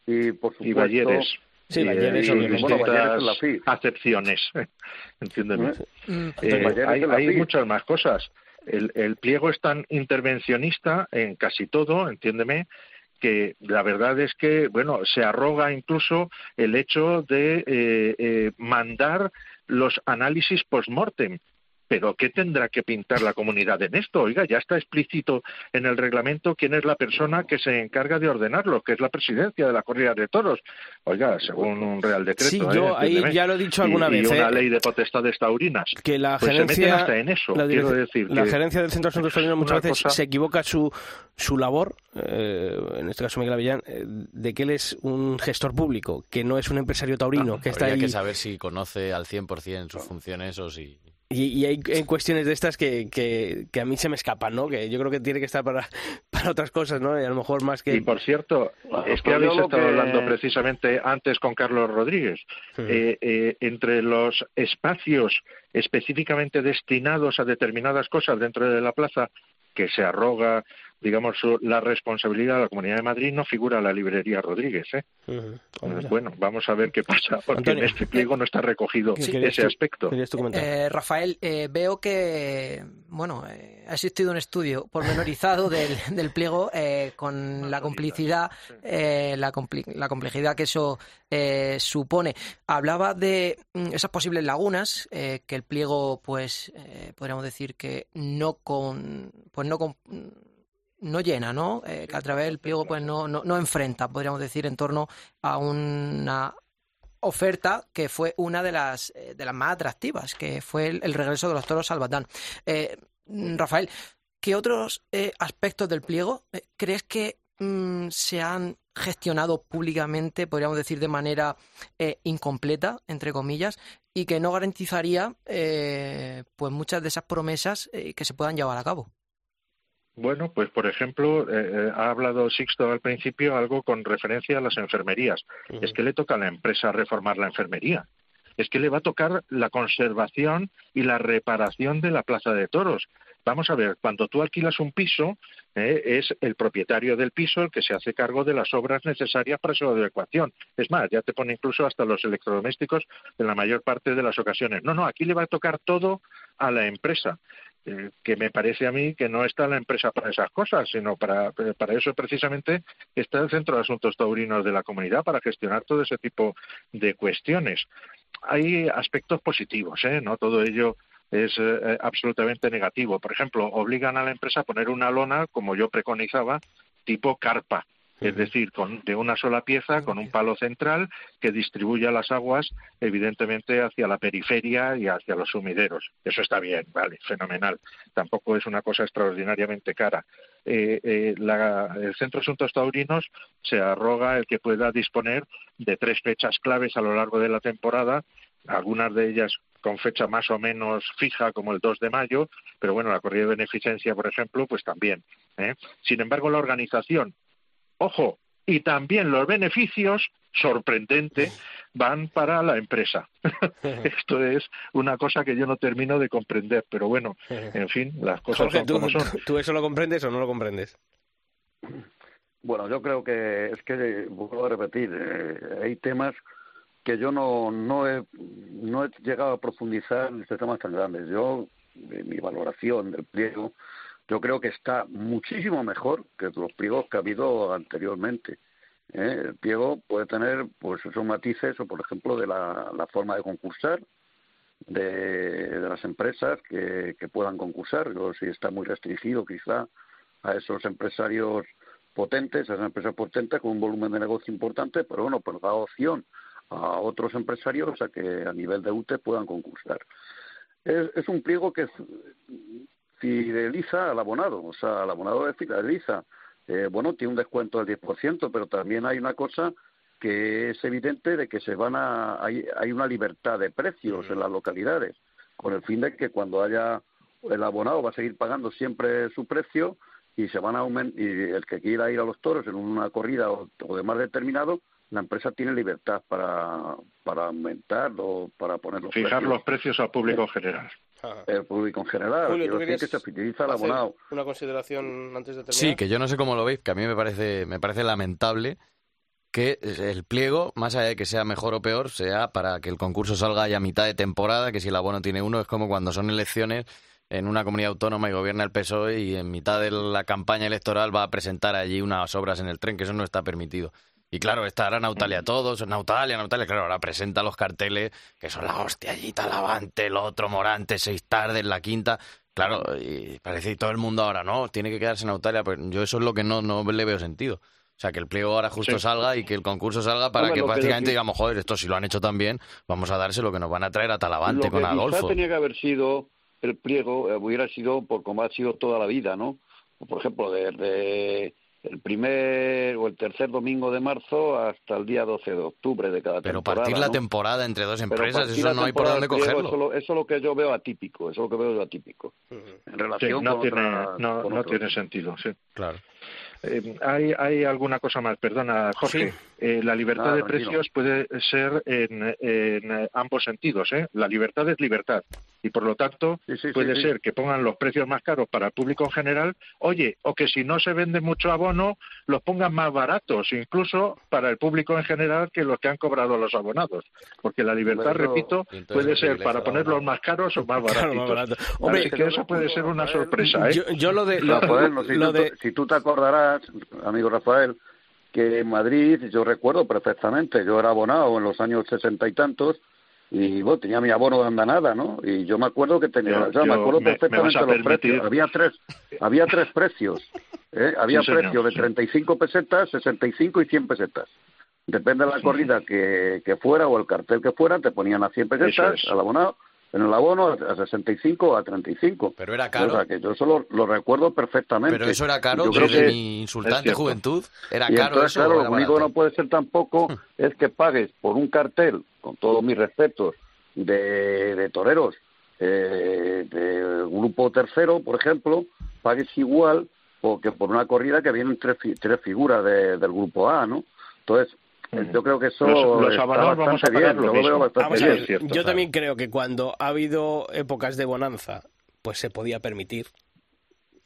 y, por supuesto... y Balleres. Sí, bueno, Balleres es FIT. acepciones, entiéndeme. Eh, hay es hay muchas más cosas. El, el pliego es tan intervencionista en casi todo, entiéndeme, que la verdad es que, bueno, se arroga incluso el hecho de eh, eh, mandar los análisis post-mortem. Pero ¿qué tendrá que pintar la comunidad en esto? Oiga, ya está explícito en el reglamento quién es la persona que se encarga de ordenarlo, que es la presidencia de la corrida de toros. Oiga, según un real decreto. Sí, ¿eh? yo ahí Entiéndeme. ya lo he dicho Y- alguna y, vez, una ¿eh? ley de potestades taurinas. que la Pues se meten gerencia hasta en eso, la, quiero decir la que gerencia del centro de asuntos taurinos muchas veces cosa- se equivoca su su labor eh, en este caso Miguel Avellán eh, de que él es un gestor público que no es un empresario taurino que está Habría ahí que saber si conoce al 100% sus funciones o si... y, y hay, hay cuestiones de estas que, que, que a mí se me escapan no que yo creo que tiene que estar para, para otras cosas no y a lo mejor más que Y por cierto, es que pues habéis estado que- hablando precisamente antes con Carlos Rodríguez. Eh, eh, entre los espacios específicamente destinados a determinadas cosas dentro de la plaza que se arroga, digamos, su- la responsabilidad de la Comunidad de Madrid, no figura la librería Rodríguez. ¿eh? Eh. Bueno, vamos a ver qué pasa, porque Antonio, en este pliego no está recogido ¿qué querías ese tú- aspecto. comentar? Eh, Rafael, eh, veo que bueno eh, ha existido un estudio pormenorizado del, del pliego eh, con la complicidad, eh, la, compli- la complejidad que eso eh, supone. Hablaba de mm, esas posibles lagunas eh, que el pliego, pues, eh, podríamos decir que no con, pues no con, no llena, ¿no? Eh, que a través del pliego, pues no, no, no enfrenta, podríamos decir, en torno a una oferta que fue una de las, eh, de las más atractivas, que fue el, regreso de los toros al Batán. Eh, Rafael, ¿qué otros eh, aspectos del pliego eh, crees que mm, se han gestionado públicamente, podríamos decir de manera incompleta, entre comillas, y que no garantizaría pues muchas de esas promesas que se puedan llevar a cabo? Bueno, pues por ejemplo, eh, eh, ha hablado Sixto al principio algo con referencia a las enfermerías. Es que le toca a la empresa reformar la enfermería. Es que le va a tocar la conservación y la reparación de la plaza de toros. Vamos a ver, cuando tú alquilas un piso, eh, es el propietario del piso el que se hace cargo de las obras necesarias para su adecuación. Es más, ya te pone incluso hasta los electrodomésticos en la mayor parte de las ocasiones. No, no, aquí le va a tocar todo a la empresa. Eh, que me parece a mí que no está la empresa para esas cosas, sino para, eh, para eso precisamente está el Centro de Asuntos Taurinos de la Comunidad, para gestionar todo ese tipo de cuestiones. Hay aspectos positivos, ¿eh? no todo ello es eh, absolutamente negativo. Por ejemplo, obligan a la empresa a poner una lona, como yo preconizaba, tipo carpa, es decir, con, de una sola pieza, con un palo central que distribuya las aguas, evidentemente, hacia la periferia y hacia los sumideros. Eso está bien, vale, fenomenal. Tampoco es una cosa extraordinariamente cara. Eh, eh, la- el Centro de Asuntos Taurinos se arroga el que pueda disponer de tres fechas claves a lo largo de la temporada, algunas de ellas con fecha más o menos fija, como el 2 de mayo, pero bueno, la corrida de beneficencia, por ejemplo, pues también. ¿eh? Sin embargo, la organización Ojo, y también los beneficios, sorprendente, van para la empresa. Esto es una cosa que yo no termino de comprender, pero bueno, en fin, las cosas Jorge, son ¿tú, como son. tú- tú eso lo comprendes o no lo comprendes? Bueno, yo creo que es que, vuelvo a repetir, eh, hay temas que yo no, no, he, no he llegado a profundizar en estos temas tan grandes. Yo, mi valoración del pliego, yo creo que está muchísimo mejor que los pliegos que ha habido anteriormente. ¿eh? El pliego puede tener pues esos matices, o por ejemplo, de la, forma de concursar, de, las empresas que, puedan concursar. Si está muy restringido quizá a esos empresarios potentes, a esas empresas potentes con un volumen de negocio importante, pero bueno, pues da opción a otros empresarios a que a nivel de UTE puedan concursar. Es, es un pliego que fideliza al abonado, o sea, al abonado le fideliza. Eh, bueno, tiene un descuento del 10%, pero también hay una cosa que es evidente de que se van a hay, hay una libertad de precios en las localidades con el fin de que cuando haya el abonado va a seguir pagando siempre su precio y se van a aumentar y el que quiera ir a los toros en una corrida o, o de más determinado la empresa tiene libertad para para aumentar o para poner los Fijar precios. los precios al público en general. El público en general Julio, quiero ¿tú decir querías que se al hacer abonado Una consideración antes de terminar. Sí, que yo no sé cómo lo veis, que a mí me parece, me parece lamentable que el pliego, más allá de que sea mejor o peor, sea para que el concurso salga ya a mitad de temporada, que si el abono tiene uno, es como cuando son elecciones en una comunidad autónoma y gobierna el PSOE y en mitad de la campaña electoral va a presentar allí unas obras en el tren, que eso no está permitido. Y claro, estará Nautalia todos, Nautalia, Nautalia, claro, ahora presenta los carteles que son la hostia allí, Talavante, el otro, Morante, seis tardes, la quinta. Claro, y parece que todo el mundo ahora, no, tiene que quedarse Nautalia, pues yo eso es lo que no, no le veo sentido. O sea, que el pliego ahora justo Sí. salga y que el concurso salga para Hombre, que prácticamente digamos, joder, esto si lo han hecho tan bien, vamos a darse lo que nos van a traer a Talavante lo con que Adolfo. quizá tenía que haber sido el pliego eh, hubiera sido por como ha sido toda la vida no por ejemplo desde el primer o el tercer domingo de marzo hasta el día 12 de octubre de cada Pero temporada partir la ¿no? temporada entre dos Pero empresas, eso no hay por dónde cogerlo. Eso, lo- eso es lo que yo veo atípico, eso es lo que veo yo atípico. En Sí, relación no con tiene, otras- no, con no tiene sentido, sí. Claro. Eh, hay, hay alguna cosa más, perdona, Jorge. Eh, la libertad de precios puede ser en, en, eh, ambos sentidos. ¿eh? La libertad es libertad. Y por lo tanto, Sí, sí, puede sí. ser que pongan los precios más caros para el público en general, oye, o que si no se vende mucho abono, los pongan más baratos, incluso para el público en general que los que han cobrado los abonados. Porque la libertad, repito, puede ser para ponerlos abono. más caros o más Claro, baratitos. más barato. Hombre, Hombre, que eso puede ser una sorpresa, ¿eh? Yo, yo lo de... Lo, Rafael, no si lo tú- de si tú te acordarás, amigo Rafael, que en Madrid, yo recuerdo perfectamente, yo era abonado en los años sesenta y tantos, y bueno, tenía mi abono de andanada, ¿no? Y yo me acuerdo que tenía, Yo- me acuerdo me- me perfectamente de los permitir- precios. Había tres, había tres precios, ¿eh? Había Sí, precios de sí. 35 pesetas, 65 y 100 pesetas. Depende de la corrida que, que fuera o el cartel que fuera, te ponían a 100 pesetas es. al abonado, en el abono a 65 o a 35. Pero era O caro. sea, que yo eso lo, lo recuerdo perfectamente. Pero eso era caro Yo creo que- mi insultante juventud. Era y caro entonces, eso. claro, o lo único que no puede ser tampoco es que pagues por un cartel, con todos mis respetos, de, de toreros, eh, de grupo tercero, por ejemplo, pagues igual o que por una corrida que vienen tres, tres figuras de- del grupo A, ¿no? Entonces, yo creo que eso Los- los está bastante bien, lo yo lo veo mismo. bastante Vamos a bien. ver, cierto, yo claro. también creo que cuando ha habido épocas de bonanza, pues se podía permitir.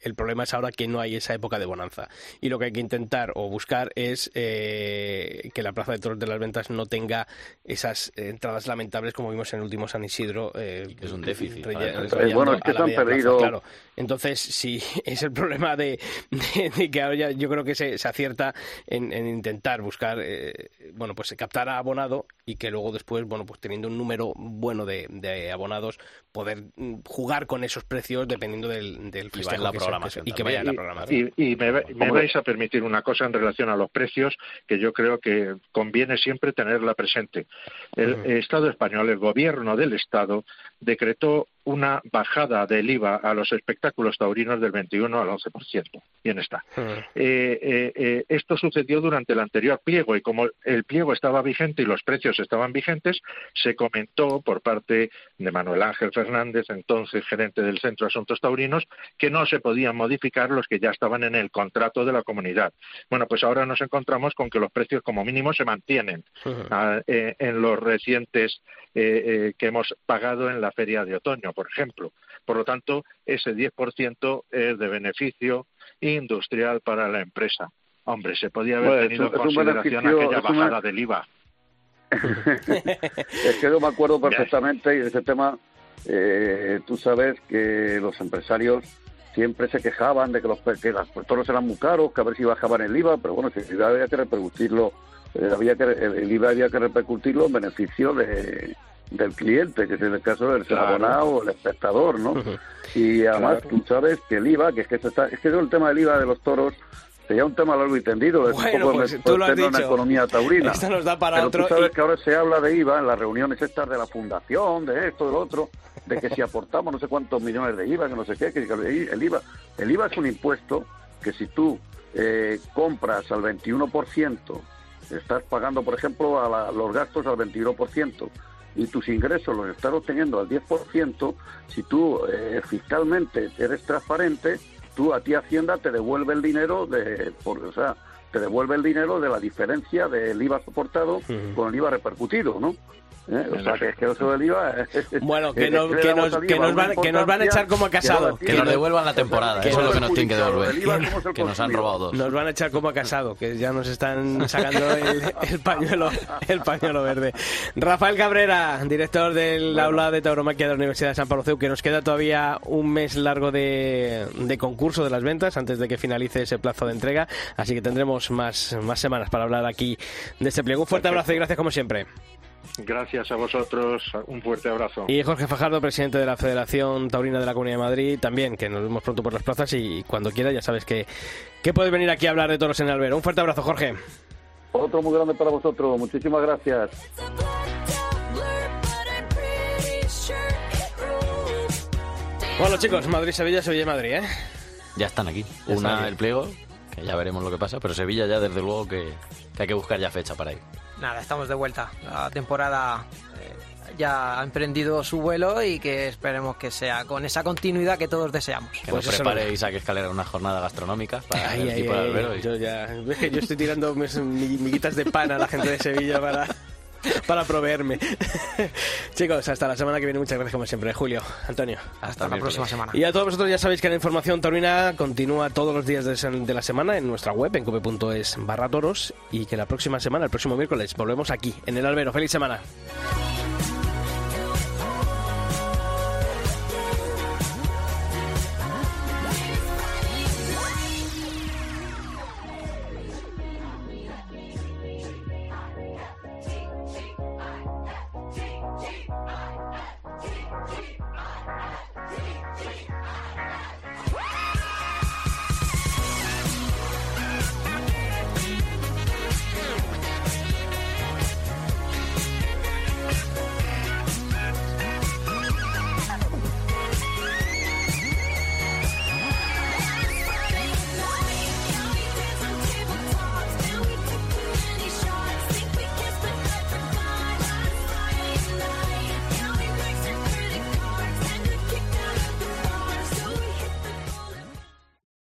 El problema es ahora que no hay esa época de bonanza. Y lo que hay que intentar o buscar es eh, que la Plaza de Toros de las Ventas no tenga esas entradas lamentables como vimos en el último San Isidro. eh, que es un déficit, rayando Bueno, es que se han plaza, perdido- claro. Entonces, si es el problema de, de- de que ahora ya yo creo que se, se acierta en, en intentar buscar, eh, bueno, pues captar a abonado y que luego después, bueno, pues teniendo un número bueno de, de abonados, poder mm, jugar con esos precios dependiendo del, del en la programación y que vaya en la Y- programación. Y, y me, va- me Hombre. vais a permitir una cosa en relación a los precios que yo creo que conviene siempre tenerla presente. El. Estado español, el gobierno del Estado, decretó una bajada del IVA a los espectáculos taurinos del 21 al 11%. Bien está. Mm. Eh, eh, eh, esto sucedió durante el anterior pliego y como el pliego estaba vigente y los precios estaban vigentes, se comentó por parte de Manuel Ángel Fernández, entonces gerente del Centro de Asuntos Taurinos, que no se podían modificar los que ya estaban en el contrato de la comunidad. Bueno, pues ahora nos encontramos con que los precios como mínimo se mantienen ah, en los recientes que hemos pagado en la feria de otoño, por ejemplo. Por lo tanto, ese 10% es de beneficio industrial para la empresa. Hombre, se podía haber Bueno, tenido en consideración aquella bajada del IVA. es que yo me acuerdo perfectamente y de ese tema, eh, tú sabes que los empresarios siempre se quejaban de que los, que los toros eran muy caros, que a ver si bajaban el IVA, pero bueno, si había que repercutirlo eh, había que, el, el IVA había que repercutirlo en beneficio de, del cliente, que es en el caso del Claro. abonado o el espectador, ¿no? Y además Claro. tú sabes que el IVA, que es que, se está, es que el tema del IVA de los toros sería un tema largo y tendido, es Bueno, un poco pues tú lo has meterlo en la dicho. economía taurina. Esto nos da para Pero otro tú sabes y- que ahora se habla de IVA en las reuniones estas de la fundación, de esto, del otro, de que si aportamos no sé cuántos millones de IVA, que no sé qué, que el IVA, el IVA es un impuesto que si tú eh, compras al 21%, estás pagando, por ejemplo, a la- los gastos al 21%, y tus ingresos los estás obteniendo al 10%, si tú eh, fiscalmente eres transparente, tú a ti Hacienda te devuelve el dinero de, por, o sea, te devuelve el dinero de la diferencia del IVA soportado con el IVA repercutido, ¿no? ¿Eh? O sea, que es que eso del IVA... Bueno, que, eh, no- le que nos, que, nos van, que nos van a echar como a casado. Que nos devuelvan la temporada, Que eso es lo que nos tienen que devolver. El IVA, ¿cómo es el Que nos han robado dos. Nos van a echar como a casado, que ya nos están sacando el, el pañuelo el pañuelo verde. Rafael Cabrera, director del aula de tauromaquia de la Universidad de San Pablo CEU, que nos queda todavía un mes largo de, de concurso de las ventas antes de que finalice ese plazo de entrega, así que tendremos más, más semanas para hablar aquí de este pliego. Un fuerte abrazo y gracias como siempre. Gracias a vosotros, un fuerte abrazo. Y Jorge Fajardo, presidente de la Federación Taurina de la Comunidad de Madrid, también, que nos vemos pronto por las plazas y cuando quiera ya sabes que, que puedes venir aquí a hablar de toros en Albero. Un fuerte abrazo, Jorge. Otro muy grande para vosotros. Muchísimas gracias. Bueno, chicos, Madrid-Sevilla, Sevilla-Madrid, ¿eh? Ya están aquí. Ya están Una aquí. el pliego, que ya veremos lo que pasa, pero Sevilla ya desde luego que, que hay que buscar ya fecha para ir. Nada, estamos de vuelta. La temporada eh, ya ha emprendido su vuelo y que esperemos que sea con esa continuidad que todos deseamos. Que Pues nos prepare no. Isaac Escalera una jornada gastronómica para Ay, el ay, equipo de ay, Albero. y- yo ya, yo estoy tirando mis mi- miguitas de pan a la gente de Sevilla para, para proveerme. Chicos, hasta la semana que viene. Muchas gracias como siempre. Julio, Antonio. Hasta la próxima semana. Y a todos vosotros ya sabéis que la información taurina continúa todos los días de, la semana en nuestra web, en cope.es barra toros, y que la próxima semana, el próximo miércoles, volvemos aquí, en el Albero. ¡Feliz semana!